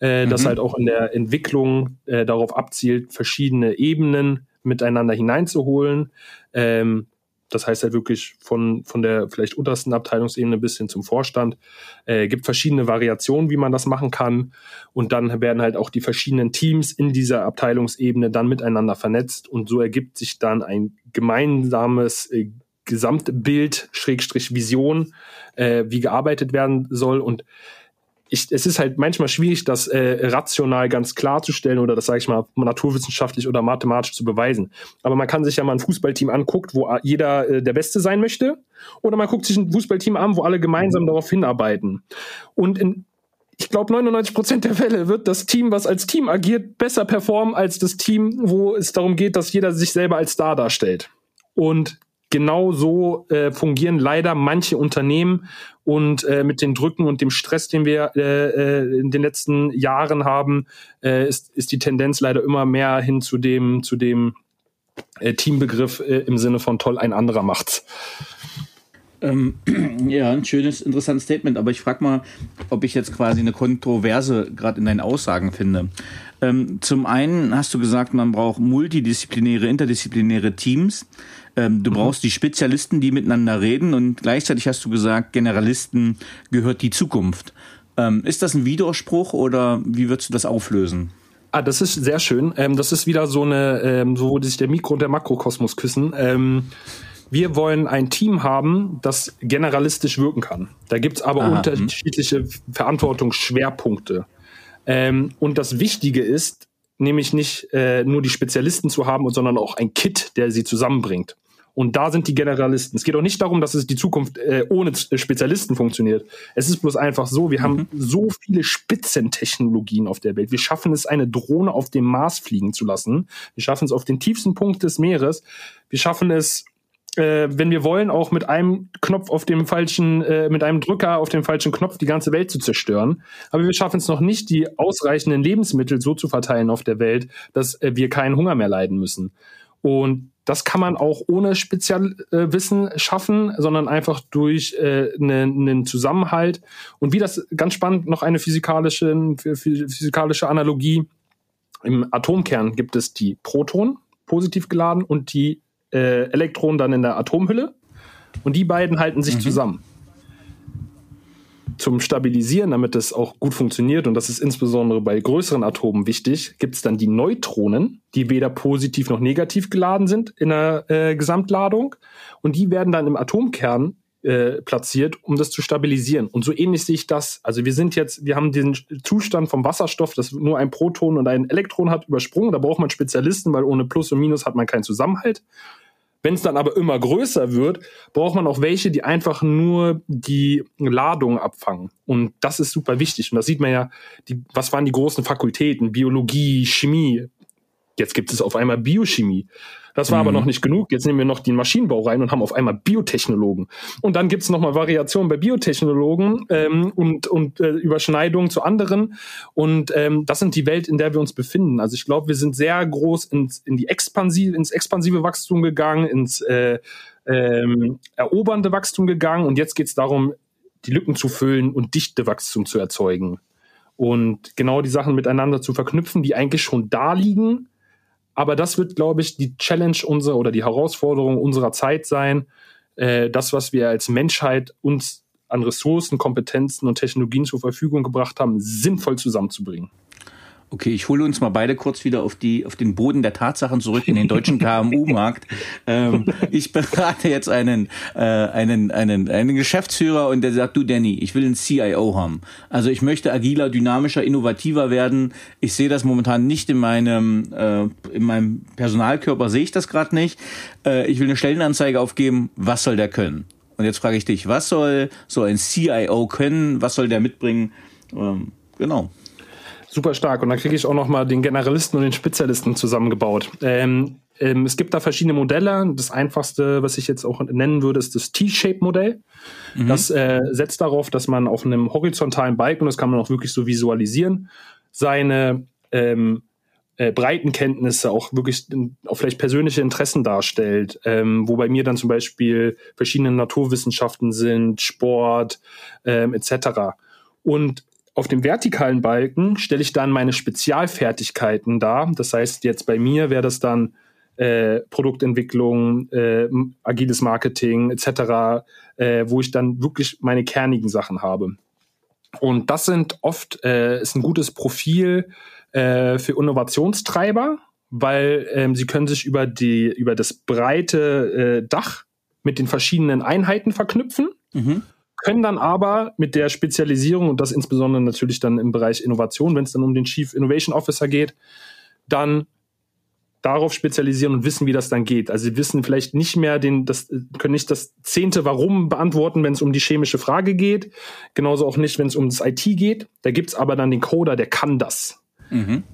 äh, mhm. das halt auch in der Entwicklung äh, darauf abzielt, verschiedene Ebenen miteinander hineinzuholen. Ähm, das heißt halt wirklich von, von der vielleicht untersten Abteilungsebene bis hin zum Vorstand. Äh, gibt verschiedene Variationen, wie man das machen kann. Und dann werden halt auch die verschiedenen Teams in dieser Abteilungsebene dann miteinander vernetzt. Und so ergibt sich dann ein gemeinsames äh, Gesamtbild, Schrägstrich Vision, äh, wie gearbeitet werden soll. Und ich, es ist halt manchmal schwierig, das äh, rational ganz klarzustellen oder das, sage ich mal, naturwissenschaftlich oder mathematisch zu beweisen. Aber man kann sich ja mal ein Fußballteam anguckt, wo jeder äh, der Beste sein möchte. Oder man guckt sich ein Fußballteam an, wo alle gemeinsam darauf hinarbeiten. Und in, ich glaube, 99 Prozent der Fälle wird das Team, was als Team agiert, besser performen als das Team, wo es darum geht, dass jeder sich selber als Star darstellt. Und genau so äh, fungieren leider manche Unternehmen und äh, mit den Drücken und dem Stress, den wir äh, äh, in den letzten Jahren haben, äh, ist, ist die Tendenz leider immer mehr hin zu dem, zu dem äh, Teambegriff im Sinne von toll, ein anderer macht's. Ähm, [CLEARS THROAT] ja, ein schönes, interessantes Statement, aber ich frage mal, ob ich jetzt quasi eine Kontroverse gerade in deinen Aussagen finde. Ähm, zum einen hast du gesagt, man braucht multidisziplinäre, interdisziplinäre Teams. Ähm, du mhm. brauchst die Spezialisten, die miteinander reden und gleichzeitig hast du gesagt, Generalisten gehört die Zukunft. Ähm, ist das ein Widerspruch oder wie würdest du das auflösen? Ah, das ist sehr schön. Das ist wieder so eine, so wo sich der Mikro- und der Makrokosmos küssen. Wir wollen ein Team haben, das generalistisch wirken kann. Da gibt's aber Aha. unterschiedliche Verantwortungsschwerpunkte. Ähm, und das Wichtige ist, nämlich nicht äh, nur die Spezialisten zu haben, sondern auch ein Kit, der sie zusammenbringt. Und da sind die Generalisten. Es geht auch nicht darum, dass es die Zukunft äh, ohne Spezialisten funktioniert. Es ist bloß einfach so, wir mhm. haben so viele Spitzentechnologien auf der Welt. Wir schaffen es, eine Drohne auf dem Mars fliegen zu lassen. Wir schaffen es auf den tiefsten Punkt des Meeres. Wir schaffen es, äh, wenn wir wollen, auch mit einem Knopf auf dem falschen, äh, mit einem Drücker auf dem falschen Knopf die ganze Welt zu zerstören. Aber wir schaffen es noch nicht, die ausreichenden Lebensmittel so zu verteilen auf der Welt, dass äh, wir keinen Hunger mehr leiden müssen. Und das kann man auch ohne Spezialwissen äh, schaffen, sondern einfach durch äh, einen ne Zusammenhalt. Und wie das ganz spannend noch eine physikalische, physikalische Analogie. Im Atomkern gibt es die Protonen, positiv geladen, und die äh, Elektronen dann in der Atomhülle. Und die beiden halten sich mhm. zusammen zum Stabilisieren, damit es auch gut funktioniert, und das ist insbesondere bei größeren Atomen wichtig, gibt es dann die Neutronen, die weder positiv noch negativ geladen sind in der äh, Gesamtladung. Und die werden dann im Atomkern äh, platziert, um das zu stabilisieren. Und so ähnlich sehe ich das. Also wir sind jetzt, wir haben den Zustand vom Wasserstoff, das nur ein Proton und ein Elektron hat, übersprungen. Da braucht man Spezialisten, weil ohne Plus und Minus hat man keinen Zusammenhalt. Wenn es dann aber immer größer wird, braucht man auch welche, die einfach nur die Ladung abfangen. Und das ist super wichtig. Und das sieht man ja, die, was waren die großen Fakultäten? Biologie, Chemie. Jetzt gibt es auf einmal Biochemie. Das war mhm. aber noch nicht genug. Jetzt nehmen wir noch den Maschinenbau rein und haben auf einmal Biotechnologen. Und dann gibt's noch mal Variationen bei Biotechnologen ähm, und, und äh, Überschneidungen zu anderen. Und ähm, das sind die Welt, in der wir uns befinden. Also ich glaube, wir sind sehr groß ins, in die expansive, ins expansive Wachstum gegangen, ins äh, ähm, erobernde Wachstum gegangen. Und jetzt geht's darum, die Lücken zu füllen und dichte Wachstum zu erzeugen. Und genau die Sachen miteinander zu verknüpfen, die eigentlich schon da liegen, aber das wird, glaube ich, die Challenge unserer oder die Herausforderung unserer Zeit sein, äh, das, was wir als Menschheit uns an Ressourcen, Kompetenzen und Technologien zur Verfügung gebracht haben, sinnvoll zusammenzubringen. Okay, ich hole uns mal beide kurz wieder auf die auf den Boden der Tatsachen zurück in den deutschen KMU-Markt. [LAUGHS] Ähm, ich berate jetzt einen äh, einen einen einen Geschäftsführer und der sagt, du Danny, ich will einen CIO haben. Also ich möchte agiler, dynamischer, innovativer werden. Ich sehe das momentan nicht in meinem äh, in meinem Personalkörper sehe ich das gerade nicht. Äh, ich will eine Stellenanzeige aufgeben. Was soll der können? Und jetzt frage ich dich, was soll so ein CIO können? Was soll der mitbringen? Ähm, genau. Super stark. Und dann kriege ich auch noch mal den Generalisten und den Spezialisten zusammengebaut. Ähm, ähm, es gibt da verschiedene Modelle. Das einfachste, was ich jetzt auch nennen würde, ist das T-Shape-Modell. Mhm. Das äh, setzt darauf, dass man auf einem horizontalen Balken, das kann man auch wirklich so visualisieren, seine ähm, äh, Breitenkenntnisse auch wirklich auch vielleicht persönliche Interessen darstellt, ähm, wo bei mir dann zum Beispiel verschiedene Naturwissenschaften sind, Sport ähm, etc. Und auf dem vertikalen Balken stelle ich dann meine Spezialfertigkeiten dar. Das heißt, jetzt bei mir wäre das dann äh, Produktentwicklung, äh, agiles Marketing etc., äh, wo ich dann wirklich meine kernigen Sachen habe. Und das sind oft äh, ist ein gutes Profil äh, für Innovationstreiber, weil ähm, sie können sich über die über das breite äh, Dach mit den verschiedenen Einheiten verknüpfen. Mhm können dann aber mit der Spezialisierung und das insbesondere natürlich dann im Bereich Innovation, wenn es dann um den Chief Innovation Officer geht, dann darauf spezialisieren und wissen, wie das dann geht. Also sie wissen vielleicht nicht mehr den, das können nicht das zehnte Warum beantworten, wenn es um die chemische Frage geht. Genauso auch nicht, wenn es um das IT geht. Da gibt's aber dann den Coder, der kann das. Mhm.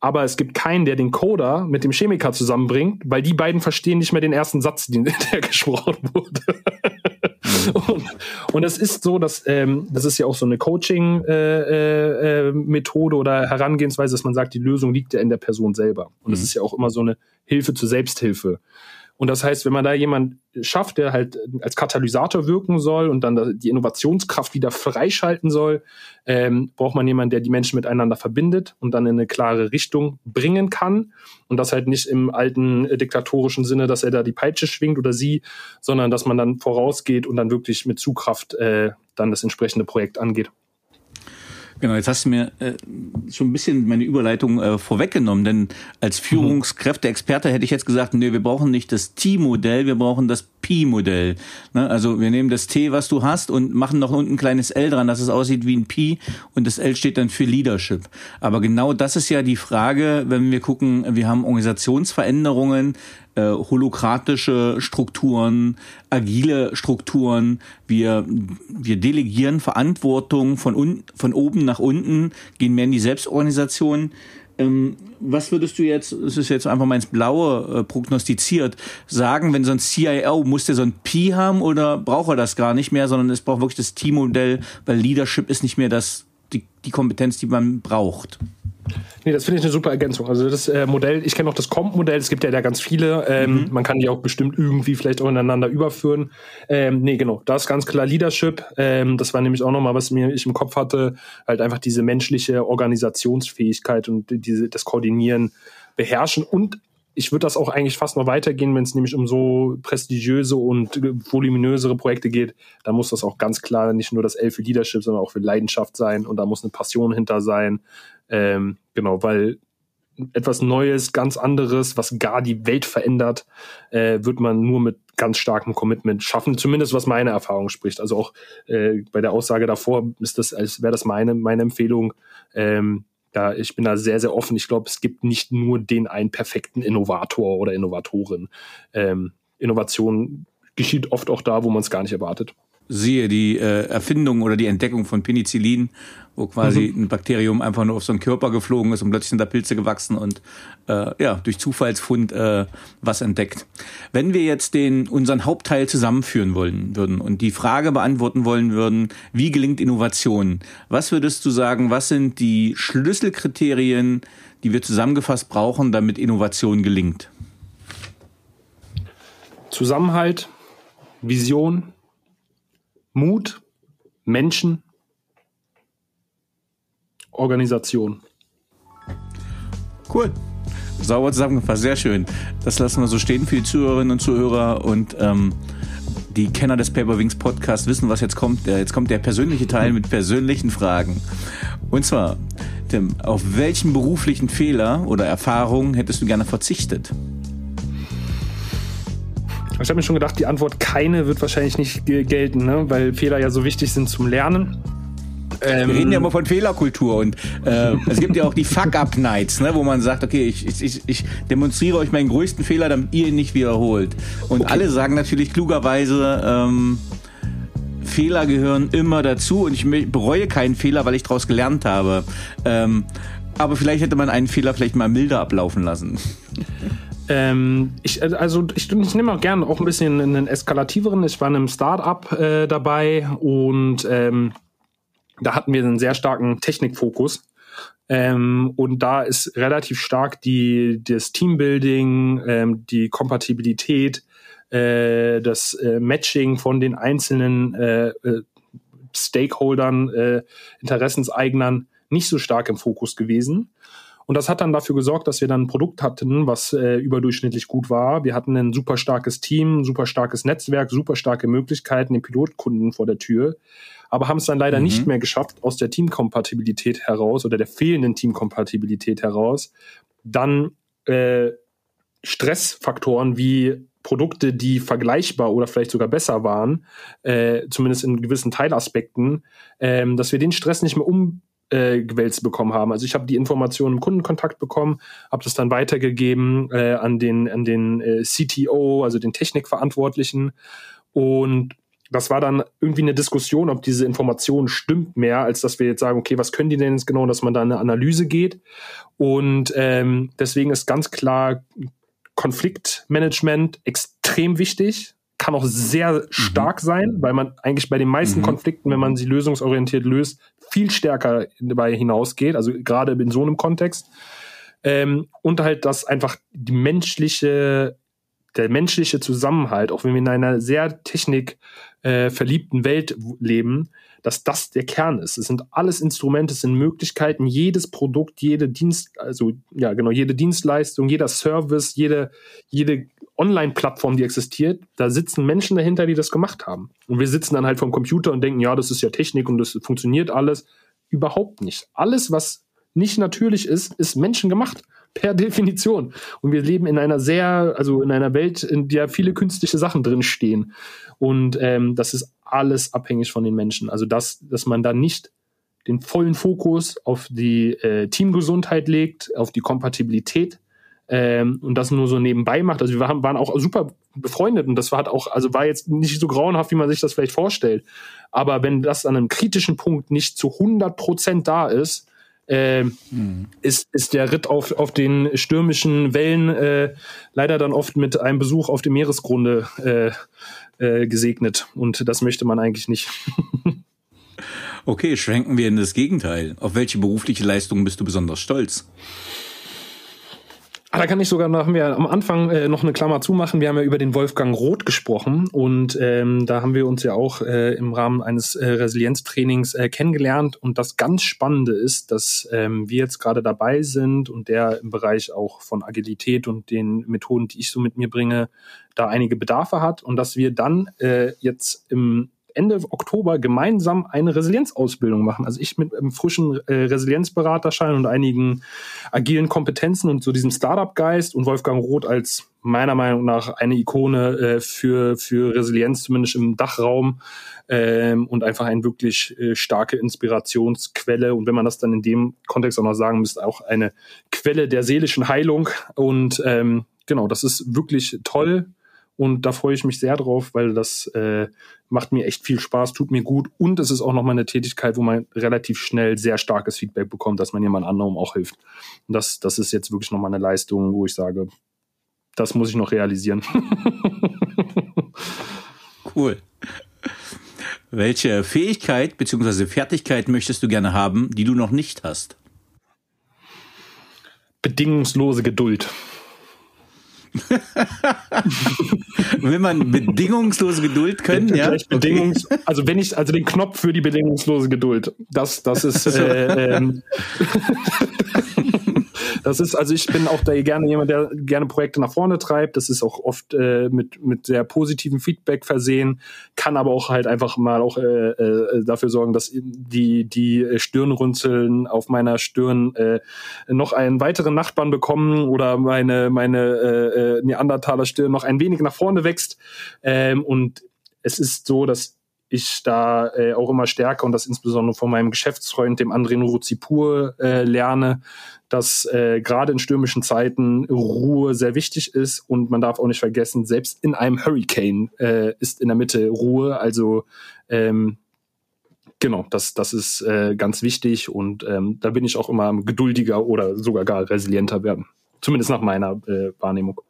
Aber es gibt keinen, der den Coder mit dem Chemiker zusammenbringt, weil die beiden verstehen nicht mehr den ersten Satz, den [LAUGHS] der gesprochen wurde. und, und es ist so, dass ähm, das ist ja auch so eine Coaching-Methode äh, äh, oder Herangehensweise, dass man sagt, die Lösung liegt ja in der Person selber. Und es mhm. ist ja auch immer so eine Hilfe zur Selbsthilfe. Und das heißt, wenn man da jemand schafft, der halt als Katalysator wirken soll und dann die Innovationskraft wieder freischalten soll, ähm, braucht man jemanden, der die Menschen miteinander verbindet und dann in eine klare Richtung bringen kann. Und das halt nicht im alten äh, diktatorischen Sinne, dass er da die Peitsche schwingt oder sie, sondern dass man dann vorausgeht und dann wirklich mit Zugkraft äh, dann das entsprechende Projekt angeht. Genau, jetzt hast du mir äh, schon ein bisschen meine Überleitung äh, vorweggenommen, denn als Führungskräfte-Experte hätte ich jetzt gesagt, nee, wir brauchen nicht das Teammodell, wir brauchen das Pi-Modell. Ne? Also wir nehmen das T, was du hast, und machen noch unten ein kleines L dran, dass es aussieht wie ein Pi und das L steht dann für Leadership. Aber genau das ist ja die Frage, wenn wir gucken, wir haben Organisationsveränderungen, äh, holokratische Strukturen, agile Strukturen. Wir, wir delegieren Verantwortung von, un, von oben nach unten, gehen mehr in die Selbstorganisation. Ähm, was würdest du jetzt, es ist jetzt einfach mal ins Blaue äh, prognostiziert, sagen, wenn so ein CIO, muss der so ein P haben oder braucht er das gar nicht mehr, sondern es braucht wirklich das Teammodell, weil Leadership ist nicht mehr das, die, die Kompetenz, die man braucht? Nee, das finde ich eine super Ergänzung. Also das äh, Modell, ich kenne auch das Comp-Modell, es gibt ja da ganz viele. Ähm, mhm. Man kann die auch bestimmt irgendwie vielleicht auch ineinander überführen. Ähm, nee, genau, da ist ganz klar Leadership. Ähm, das war nämlich auch nochmal, was mir ich im Kopf hatte, halt einfach diese menschliche Organisationsfähigkeit und diese, das Koordinieren beherrschen und ich würde das auch eigentlich fast noch weitergehen, wenn es nämlich um so prestigiöse und voluminösere Projekte geht. Da muss das auch ganz klar nicht nur das L für Leadership, sondern auch für Leidenschaft sein und da muss eine Passion hinter sein. Ähm, genau, weil etwas Neues, ganz anderes, was gar die Welt verändert, äh, wird man nur mit ganz starkem Commitment schaffen. Zumindest was meine Erfahrung spricht. Also auch äh, bei der Aussage davor ist das, als wäre das meine meine Empfehlung. Ähm, ja, ich bin da sehr sehr offen. Ich glaube, es gibt nicht nur den einen perfekten Innovator oder Innovatorin. Ähm, Innovation geschieht oft auch da, wo man es gar nicht erwartet siehe die äh, Erfindung oder die Entdeckung von Penicillin, wo quasi mhm. ein Bakterium einfach nur auf so einen Körper geflogen ist und plötzlich sind da Pilze gewachsen und äh, ja, durch Zufallsfund äh, was entdeckt. Wenn wir jetzt den unseren Hauptteil zusammenführen wollen würden und die Frage beantworten wollen würden, wie gelingt Innovation? Was würdest du sagen, was sind die Schlüsselkriterien, die wir zusammengefasst brauchen, damit Innovation gelingt? Zusammenhalt, Vision, Mut, Menschen, Organisation. Cool. Sauber zusammengefasst, sehr schön. Das lassen wir so stehen für die Zuhörerinnen und Zuhörer und ähm, die Kenner des Paper Wings Podcast wissen, was jetzt kommt. Jetzt kommt der persönliche Teil mit persönlichen Fragen. Und zwar, Tim, auf welchen beruflichen Fehler oder Erfahrungen hättest du gerne verzichtet? Ich habe mir schon gedacht, die Antwort keine wird wahrscheinlich nicht gelten, ne? weil Fehler ja so wichtig sind zum Lernen. Ähm, Wir reden ja immer von Fehlerkultur und äh, es gibt ja auch die Fuck-Up-Nights, ne, wo man sagt, okay, ich, ich, ich demonstriere euch meinen größten Fehler, damit ihr ihn nicht wiederholt. Und okay. alle sagen natürlich klugerweise, ähm, Fehler gehören immer dazu und ich bereue keinen Fehler, weil ich daraus gelernt habe. Ähm, aber vielleicht hätte man einen Fehler vielleicht mal milder ablaufen lassen. [LAUGHS] Ähm, ich, also ich, ich nehme auch gerne auch ein bisschen einen eskalativeren. Ich war in einem Startup äh, dabei und ähm, da hatten wir einen sehr starken Technikfokus. Ähm, und da ist relativ stark die, das Teambuilding, ähm, die Kompatibilität, äh, das äh, Matching von den einzelnen äh, äh, Stakeholdern, äh, Interessenseignern nicht so stark im Fokus gewesen. Und das hat dann dafür gesorgt, dass wir dann ein Produkt hatten, was äh, überdurchschnittlich gut war. Wir hatten ein super starkes Team, super starkes Netzwerk, super starke Möglichkeiten, den Pilotkunden vor der Tür, aber haben es dann leider mhm. nicht mehr geschafft, aus der Teamkompatibilität heraus oder der fehlenden Teamkompatibilität heraus, dann äh, Stressfaktoren wie Produkte, die vergleichbar oder vielleicht sogar besser waren, äh, zumindest in gewissen Teilaspekten, ähm, dass wir den Stress nicht mehr um äh, gewälzt bekommen haben. Also ich habe die Informationen im Kundenkontakt bekommen, habe das dann weitergegeben äh, an den an den äh, CTO, also den Technikverantwortlichen und das war dann irgendwie eine Diskussion, ob diese Information stimmt mehr, als dass wir jetzt sagen, okay, was können die denn jetzt genau, dass man da eine Analyse geht. Und ähm, deswegen ist ganz klar Konfliktmanagement extrem wichtig kann auch sehr mhm. stark sein, weil man eigentlich bei den meisten mhm. Konflikten, wenn man sie lösungsorientiert löst, viel stärker dabei hinausgeht, also gerade in so einem Kontext. Ähm, und halt, dass einfach die menschliche, der menschliche Zusammenhalt, auch wenn wir in einer sehr technikverliebten äh, Welt leben, dass das der Kern ist. Es sind alles Instrumente, es sind Möglichkeiten, jedes Produkt, jede Dienst, also ja genau, jede Dienstleistung, jeder Service, jede, jede Online-Plattform, die existiert, da sitzen Menschen dahinter, die das gemacht haben. Und wir sitzen dann halt vom Computer und denken, ja, das ist ja Technik und das funktioniert alles. Überhaupt nicht. Alles, was nicht natürlich ist, ist menschengemacht. Per Definition. Und wir leben in einer sehr, also in einer Welt, in der viele künstliche Sachen drinstehen. Und ähm, das ist alles abhängig von den Menschen. Also dass, dass man da nicht den vollen Fokus auf die äh, Teamgesundheit legt, auf die Kompatibilität ähm, und das nur so nebenbei macht. Also wir waren, waren auch super befreundet und das war halt auch, also war jetzt nicht so grauenhaft, wie man sich das vielleicht vorstellt. Aber wenn das an einem kritischen Punkt nicht zu 100 Prozent da ist, äh, mhm. ist, ist der Ritt auf, auf den stürmischen Wellen äh, leider dann oft mit einem Besuch auf dem Meeresgrunde äh, äh, gesegnet. Und das möchte man eigentlich nicht. [LAUGHS] okay, schwenken wir in das Gegenteil. Auf welche berufliche Leistung bist du besonders stolz? Ah, da kann ich sogar, da haben wir am Anfang äh, noch eine Klammer zumachen. Wir haben ja über den Wolfgang Roth gesprochen und ähm, da haben wir uns ja auch äh, im Rahmen eines äh, Resilienztrainings äh, kennengelernt. Und das ganz Spannende ist, dass ähm, wir jetzt gerade dabei sind und der im Bereich auch von Agilität und den Methoden, die ich so mit mir bringe, da einige Bedarfe hat und dass wir dann äh, jetzt im Ende Oktober gemeinsam eine Resilienzausbildung machen. Also ich mit einem frischen äh, Resilienzberaterschein und einigen agilen Kompetenzen und so diesem Startup-Geist und Wolfgang Roth als meiner Meinung nach eine Ikone äh, für, für Resilienz, zumindest im Dachraum ähm, und einfach eine wirklich äh, starke Inspirationsquelle. Und wenn man das dann in dem Kontext auch noch sagen müsste, auch eine Quelle der seelischen Heilung. Und ähm, genau, das ist wirklich toll und da freue ich mich sehr drauf, weil das äh, macht mir echt viel Spaß, tut mir gut. Und es ist auch nochmal eine Tätigkeit, wo man relativ schnell sehr starkes Feedback bekommt, dass man jemand anderem auch hilft. Und das, das ist jetzt wirklich nochmal eine Leistung, wo ich sage, das muss ich noch realisieren. [LAUGHS] cool. Welche Fähigkeit bzw. Fertigkeit möchtest du gerne haben, die du noch nicht hast? Bedingungslose Geduld. [LAUGHS] Will man bedingungslose Geduld können, ja? Bedingungs also wenn ich, also den Knopf für die bedingungslose Geduld, das, das ist, [LAUGHS] äh, ähm, das ist, also ich bin auch da gerne jemand, der gerne Projekte nach vorne treibt. Das ist auch oft äh, mit, mit sehr positivem Feedback versehen, kann aber auch halt einfach mal auch äh, äh, dafür sorgen, dass die, die Stirnrunzeln auf meiner Stirn äh, noch einen weiteren Nachbarn bekommen oder meine, meine äh, äh Neandertaler Stirn noch ein wenig nach vorne wächst. Ähm, und es ist so, dass ich da äh, auch immer stärker und das insbesondere von meinem Geschäftsfreund, dem André Nuruzipur, äh, lerne, dass äh, gerade in stürmischen Zeiten Ruhe sehr wichtig ist und man darf auch nicht vergessen, selbst in einem Hurricane äh, ist in der Mitte Ruhe. Also ähm, genau, das, das ist äh, ganz wichtig und ähm, da bin ich auch immer geduldiger oder sogar gar resilienter werden. Zumindest nach meiner äh, Wahrnehmung.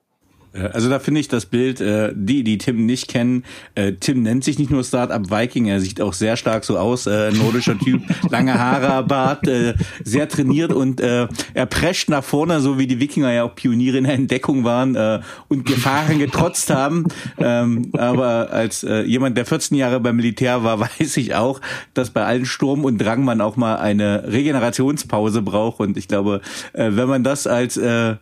Äh, also da finde ich das Bild, äh, die, die Tim nicht kennen, äh, Tim nennt sich nicht nur Startup Viking, er sieht auch sehr stark so aus, äh, nordischer Typ, [LAUGHS] lange Haare, Bart, äh, sehr trainiert und äh, er prescht nach vorne, so wie die Wikinger ja auch Pioniere in der Entdeckung waren äh, und Gefahren getrotzt haben. Ähm, aber als äh, jemand, der 14 Jahre beim Militär war, [LAUGHS] weiß ich auch, dass bei allen Sturm und Drang man auch mal eine Regenerationspause braucht und ich glaube, äh, wenn man das als äh,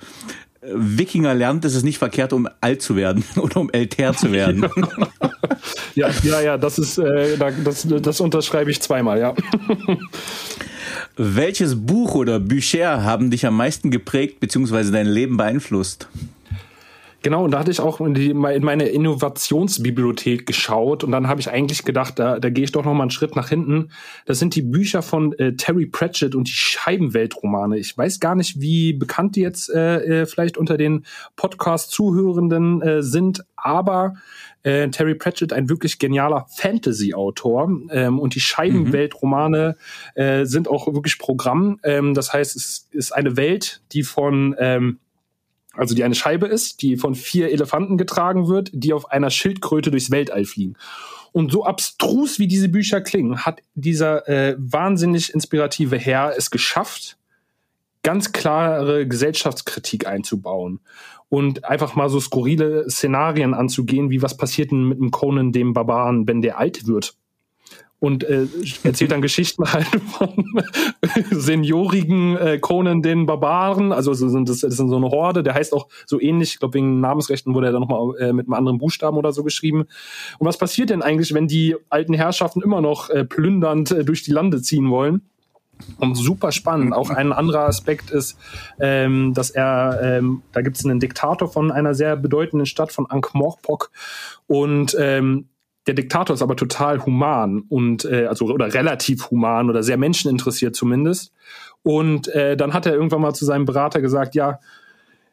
Wikinger lernt, ist es nicht verkehrt, um alt zu werden [LAUGHS] oder um älter zu werden. ja, ja, ja, das ist, äh, das, das unterschreibe ich zweimal, ja. Welches Buch oder Bücher haben dich am meisten geprägt bzw. dein Leben beeinflusst? Genau, und da hatte ich auch in, die, in meine Innovationsbibliothek geschaut und dann habe ich eigentlich gedacht, da, da gehe ich doch noch mal einen Schritt nach hinten. Das sind die Bücher von äh, Terry Pratchett und die Scheibenweltromane. Ich weiß gar nicht, wie bekannt die jetzt äh, äh vielleicht unter den Podcast-Zuhörenden äh, sind, aber äh, Terry Pratchett ein wirklich genialer Fantasy-Autor ähm, und die Scheibenweltromane äh, sind auch wirklich Programm. Ähm, das heißt, es ist eine Welt, die von ähm, also die eine Scheibe ist, die von vier Elefanten getragen wird, die auf einer Schildkröte durchs Weltall fliegen. Und so abstrus wie diese Bücher klingen, hat dieser äh, wahnsinnig inspirative Herr es geschafft, ganz klare Gesellschaftskritik einzubauen und einfach mal so skurrile Szenarien anzugehen, wie was passiert denn mit dem Conan, dem Barbaren, wenn der alt wird und äh, erzählt dann [LAUGHS] Geschichten halt von [LAUGHS] seniorigen äh, Conan den Barbaren. Also so, das, das ist so eine Horde, der heißt auch so ähnlich, ich glaube wegen Namensrechten wurde er dann nochmal äh, mit einem anderen Buchstaben oder so geschrieben. Und was passiert denn eigentlich, wenn die alten Herrschaften immer noch äh, plündernd äh, durch die Lande ziehen wollen? Und super spannend. Auch ein anderer Aspekt ist, ähm, dass er, ähm, da gibt es einen Diktator von einer sehr bedeutenden Stadt, von Ankh-Morpok. Und ähm, der Diktator ist aber total human und äh, also oder relativ human oder sehr menscheninteressiert zumindest. Und äh, dann hat er irgendwann mal zu seinem Berater gesagt, ja,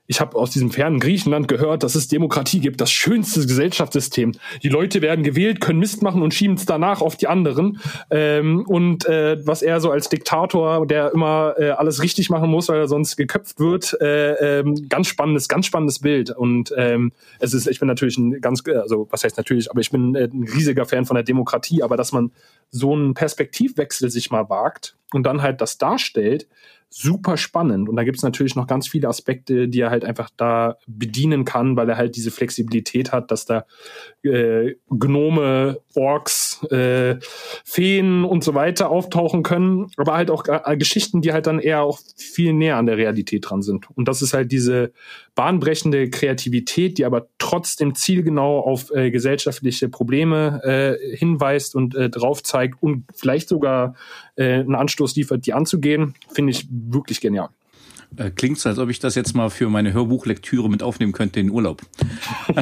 ich habe aus diesem fernen Griechenland gehört, dass es Demokratie gibt, das schönste Gesellschaftssystem. Die Leute werden gewählt, können Mist machen und schieben es danach auf die anderen. Ähm, und äh, was er so als Diktator, der immer äh, alles richtig machen muss, weil er sonst geköpft wird, äh, ähm, ganz spannendes, ganz spannendes Bild. Und ähm, es ist, ich bin natürlich ein ganz, also was heißt natürlich, aber ich bin äh, ein riesiger Fan von der Demokratie, aber dass man so einen Perspektivwechsel sich mal wagt und dann halt das darstellt, super spannend. Und da gibt es natürlich noch ganz viele Aspekte, die er halt einfach da bedienen kann, weil er halt diese Flexibilität hat, dass da äh, Gnome, Orks, äh, Feen und so weiter auftauchen können, aber halt auch äh, Geschichten, die halt dann eher auch viel näher an der Realität dran sind. Und das ist halt diese bahnbrechende Kreativität, die aber trotzdem zielgenau auf äh, gesellschaftliche Probleme äh, hinweist und äh, drauf zeigt und vielleicht sogar äh, einen Anstoß liefert, die anzugehen, finde ich wirklich genial. Äh, klingt so, als ob ich das jetzt mal für meine Hörbuchlektüre mit aufnehmen könnte in Urlaub. [LAUGHS]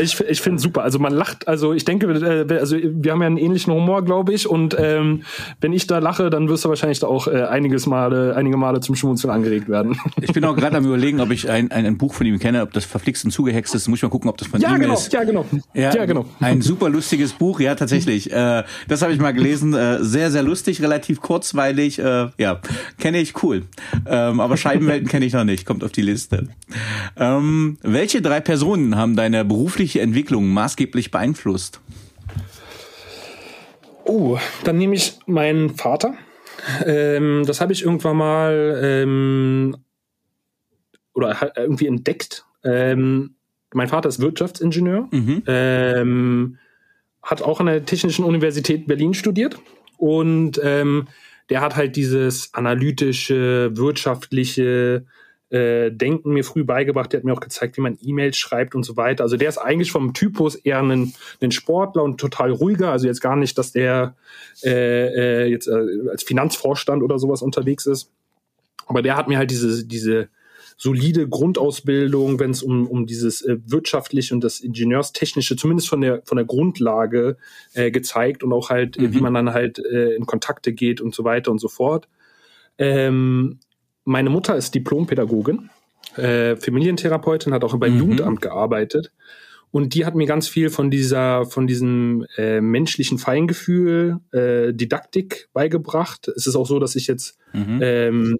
ich ich finde es super. Also man lacht, also ich denke, äh, also wir haben ja einen ähnlichen Humor, glaube ich. Und ähm, wenn ich da lache, dann wirst du wahrscheinlich da auch äh, einiges Male, einige Male zum Schmunzeln angeregt werden. [LAUGHS] Ich bin auch gerade am überlegen, ob ich ein, ein, ein, Buch von ihm kenne, ob das verflixt und zugehext ist. Muss ich mal gucken, ob das von ja, ihm genau, ist. Ja, genau. Ja, ja, genau. Ein super lustiges Buch, ja, tatsächlich. Äh, das habe ich mal gelesen. Äh, sehr, sehr lustig, relativ kurzweilig. Äh, ja, kenne ich cool. Ähm, aber Scheibenwelten kenne ich noch nicht, kommt auf die Liste. Ähm, welche drei Personen haben deine berufliche Entwicklung maßgeblich beeinflusst? Oh, dann nehme ich meinen Vater. Ähm, das habe ich irgendwann mal ähm, oder irgendwie entdeckt. Ähm, mein Vater ist Wirtschaftsingenieur, mhm. ähm, hat auch an der Technischen Universität Berlin studiert und der hat halt dieses analytische, wirtschaftliche äh, Denken mir früh beigebracht. Der hat mir auch gezeigt, wie man E-Mails schreibt und so weiter. Also der ist eigentlich vom Typus eher ein, ein Sportler und total ruhiger. Also jetzt gar nicht, dass der äh, äh, jetzt äh, als Finanzvorstand oder sowas unterwegs ist. Aber der hat mir halt diese, diese solide Grundausbildung, wenn es um, um dieses äh, wirtschaftliche und das Ingenieurstechnische, zumindest von der, von der Grundlage äh, gezeigt und auch halt, mhm. wie man dann halt äh, in Kontakte geht und so weiter und so fort. Ähm, meine Mutter ist Diplompädagogin, äh, Familientherapeutin, hat auch beim mhm. Jugendamt gearbeitet. Und die hat mir ganz viel von dieser, von diesem äh, menschlichen Feingefühl, äh, Didaktik beigebracht. Es ist auch so, dass ich jetzt mhm. ähm,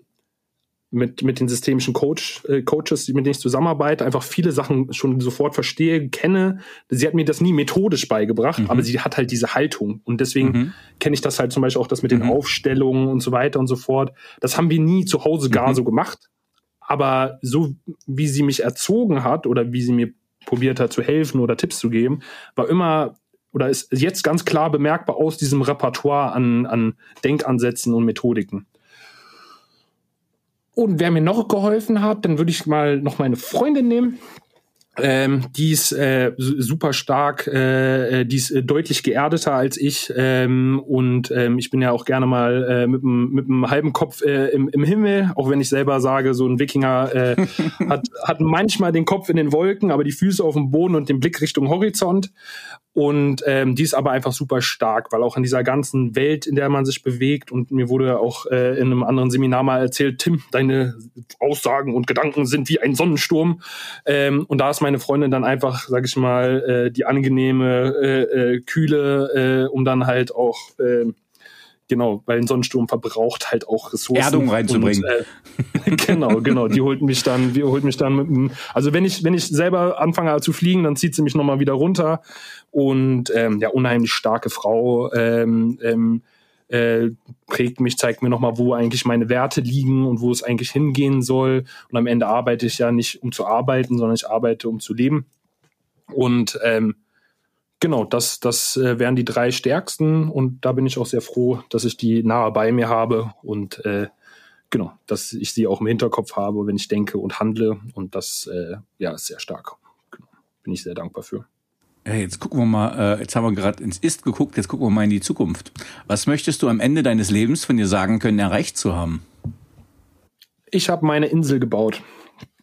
mit, mit den systemischen Coach, äh, Coaches, mit denen ich zusammenarbeite, einfach viele Sachen schon sofort verstehe, kenne. Sie hat mir das nie methodisch beigebracht, mhm. aber sie hat halt diese Haltung. Und deswegen mhm. kenne ich das halt zum Beispiel auch das mit den mhm. Aufstellungen und so weiter und so fort. Das haben wir nie zu Hause gar mhm. so gemacht. Aber so wie sie mich erzogen hat oder wie sie mir probiert hat zu helfen oder Tipps zu geben, war immer oder ist jetzt ganz klar bemerkbar aus diesem Repertoire an, an Denkansätzen und Methodiken. Und wer mir noch geholfen hat, dann würde ich mal noch meine Freundin nehmen. Ähm, die ist äh, super stark, äh, äh, die ist äh, deutlich geerdeter als ich. Ähm, und ähm, ich bin ja auch gerne mal äh, mit einem halben Kopf äh, im, im Himmel, auch wenn ich selber sage, so ein Wikinger äh, [LAUGHS] hat, hat manchmal den Kopf in den Wolken, aber die Füße auf dem Boden und den Blick Richtung Horizont und ähm, die ist aber einfach super stark, weil auch in dieser ganzen Welt, in der man sich bewegt, und mir wurde auch äh, in einem anderen Seminar mal erzählt, Tim, deine Aussagen und Gedanken sind wie ein Sonnensturm. Ähm, und da ist meine Freundin dann einfach, sag ich mal, äh, die angenehme, äh, äh, kühle, äh, um dann halt auch äh, genau, weil ein Sonnensturm verbraucht halt auch Ressourcen. Erdung reinzubringen. Und, äh, [LAUGHS] genau, genau. Die holt mich dann, die holt mich dann mit dem, also wenn ich, wenn ich selber anfange zu fliegen, dann zieht sie mich nochmal wieder runter. Und ähm, ja, unheimlich starke Frau. Ähm, ähm, äh, prägt mich, zeigt mir nochmal, wo eigentlich meine Werte liegen und wo es eigentlich hingehen soll. Und am Ende arbeite ich ja nicht, um zu arbeiten, sondern ich arbeite, um zu leben. Und ähm, genau, das, das äh, wären die drei stärksten und da bin ich auch sehr froh, dass ich die nahe bei mir habe und äh, genau, dass ich sie auch im Hinterkopf habe, wenn ich denke und handle und das äh, ja ist sehr stark. Genau, bin ich sehr dankbar für. Ja, jetzt gucken wir mal, äh, jetzt haben wir gerade ins Ist geguckt, jetzt gucken wir mal in die Zukunft. Was möchtest du am Ende deines Lebens von dir sagen können, erreicht zu haben? Ich habe meine Insel gebaut.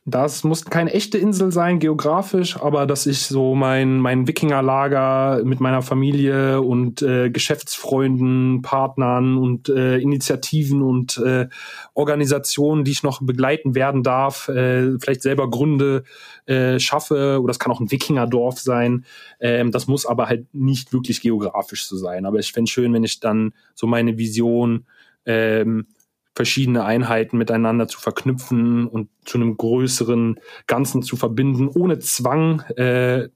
Das muss keine echte Insel sein, geografisch, aber dass ich so mein, mein Wikingerlager mit meiner Familie und äh, Geschäftsfreunden, Partnern und äh, Initiativen und äh, Organisationen, die ich noch begleiten werden darf, äh, vielleicht selber Gründe äh, schaffe, oder das kann auch ein Wikingerdorf sein. Ähm, das muss aber halt nicht wirklich geografisch so sein. Aber ich fände schön, wenn ich dann so meine Vision ähm, verschiedene Einheiten miteinander zu verknüpfen und zu einem größeren Ganzen zu verbinden, ohne Zwang, äh,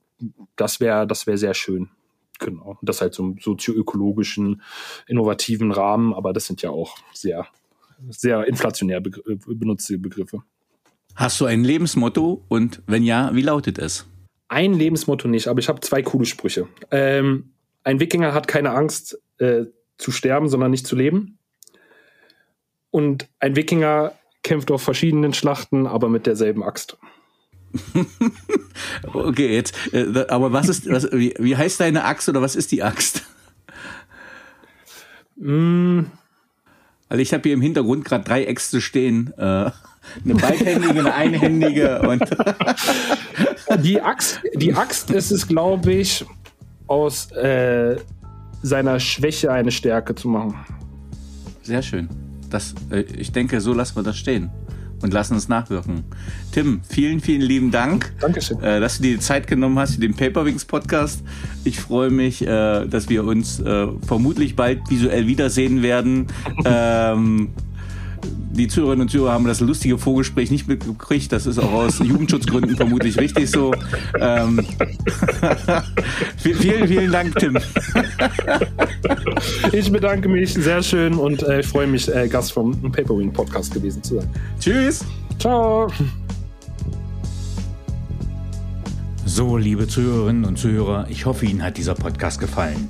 das wäre das wäre sehr schön. Genau. Das halt so im sozioökologischen, innovativen Rahmen, aber das sind ja auch sehr, sehr inflationär begr benutzte Begriffe. Hast du ein Lebensmotto und wenn ja, wie lautet es? Ein Lebensmotto nicht, aber ich habe zwei coole Sprüche. Ähm, ein Wikinger hat keine Angst äh, zu sterben, sondern nicht zu leben. Und ein Wikinger kämpft auf verschiedenen Schlachten, aber mit derselben Axt. [LAUGHS] okay, jetzt, äh, aber was ist, was, wie, wie heißt deine Axt oder was ist die Axt? Mm. Also ich habe hier im Hintergrund gerade drei Äxte stehen. Äh, eine beidhändige, eine einhändige und [LAUGHS] die Axt, die Axt ist es, glaube ich, aus äh, seiner Schwäche eine Stärke zu machen. Sehr schön das, äh, ich denke, so lassen wir das stehen und lassen es nachwirken. Tim, vielen, vielen lieben Dank, Dankeschön. Äh, dass du dir die Zeit genommen hast für den Paperwings Podcast. Ich freue mich, äh, dass wir uns vermutlich bald visuell wiedersehen werden. [LAUGHS] ähm, die Zuhörerinnen und Zuhörer haben das lustige Vorgespräch nicht mitgekriegt. Das ist auch aus Jugendschutzgründen vermutlich richtig so. Ähm, [LAUGHS] vielen, vielen Dank, Tim. [LAUGHS] ich bedanke mich sehr schön und äh, ich freue mich, äh, Gast vom Paperwing Podcast gewesen zu sein. Tschüss. Ciao. So, liebe Zuhörerinnen und Zuhörer, ich hoffe, Ihnen hat dieser Podcast gefallen.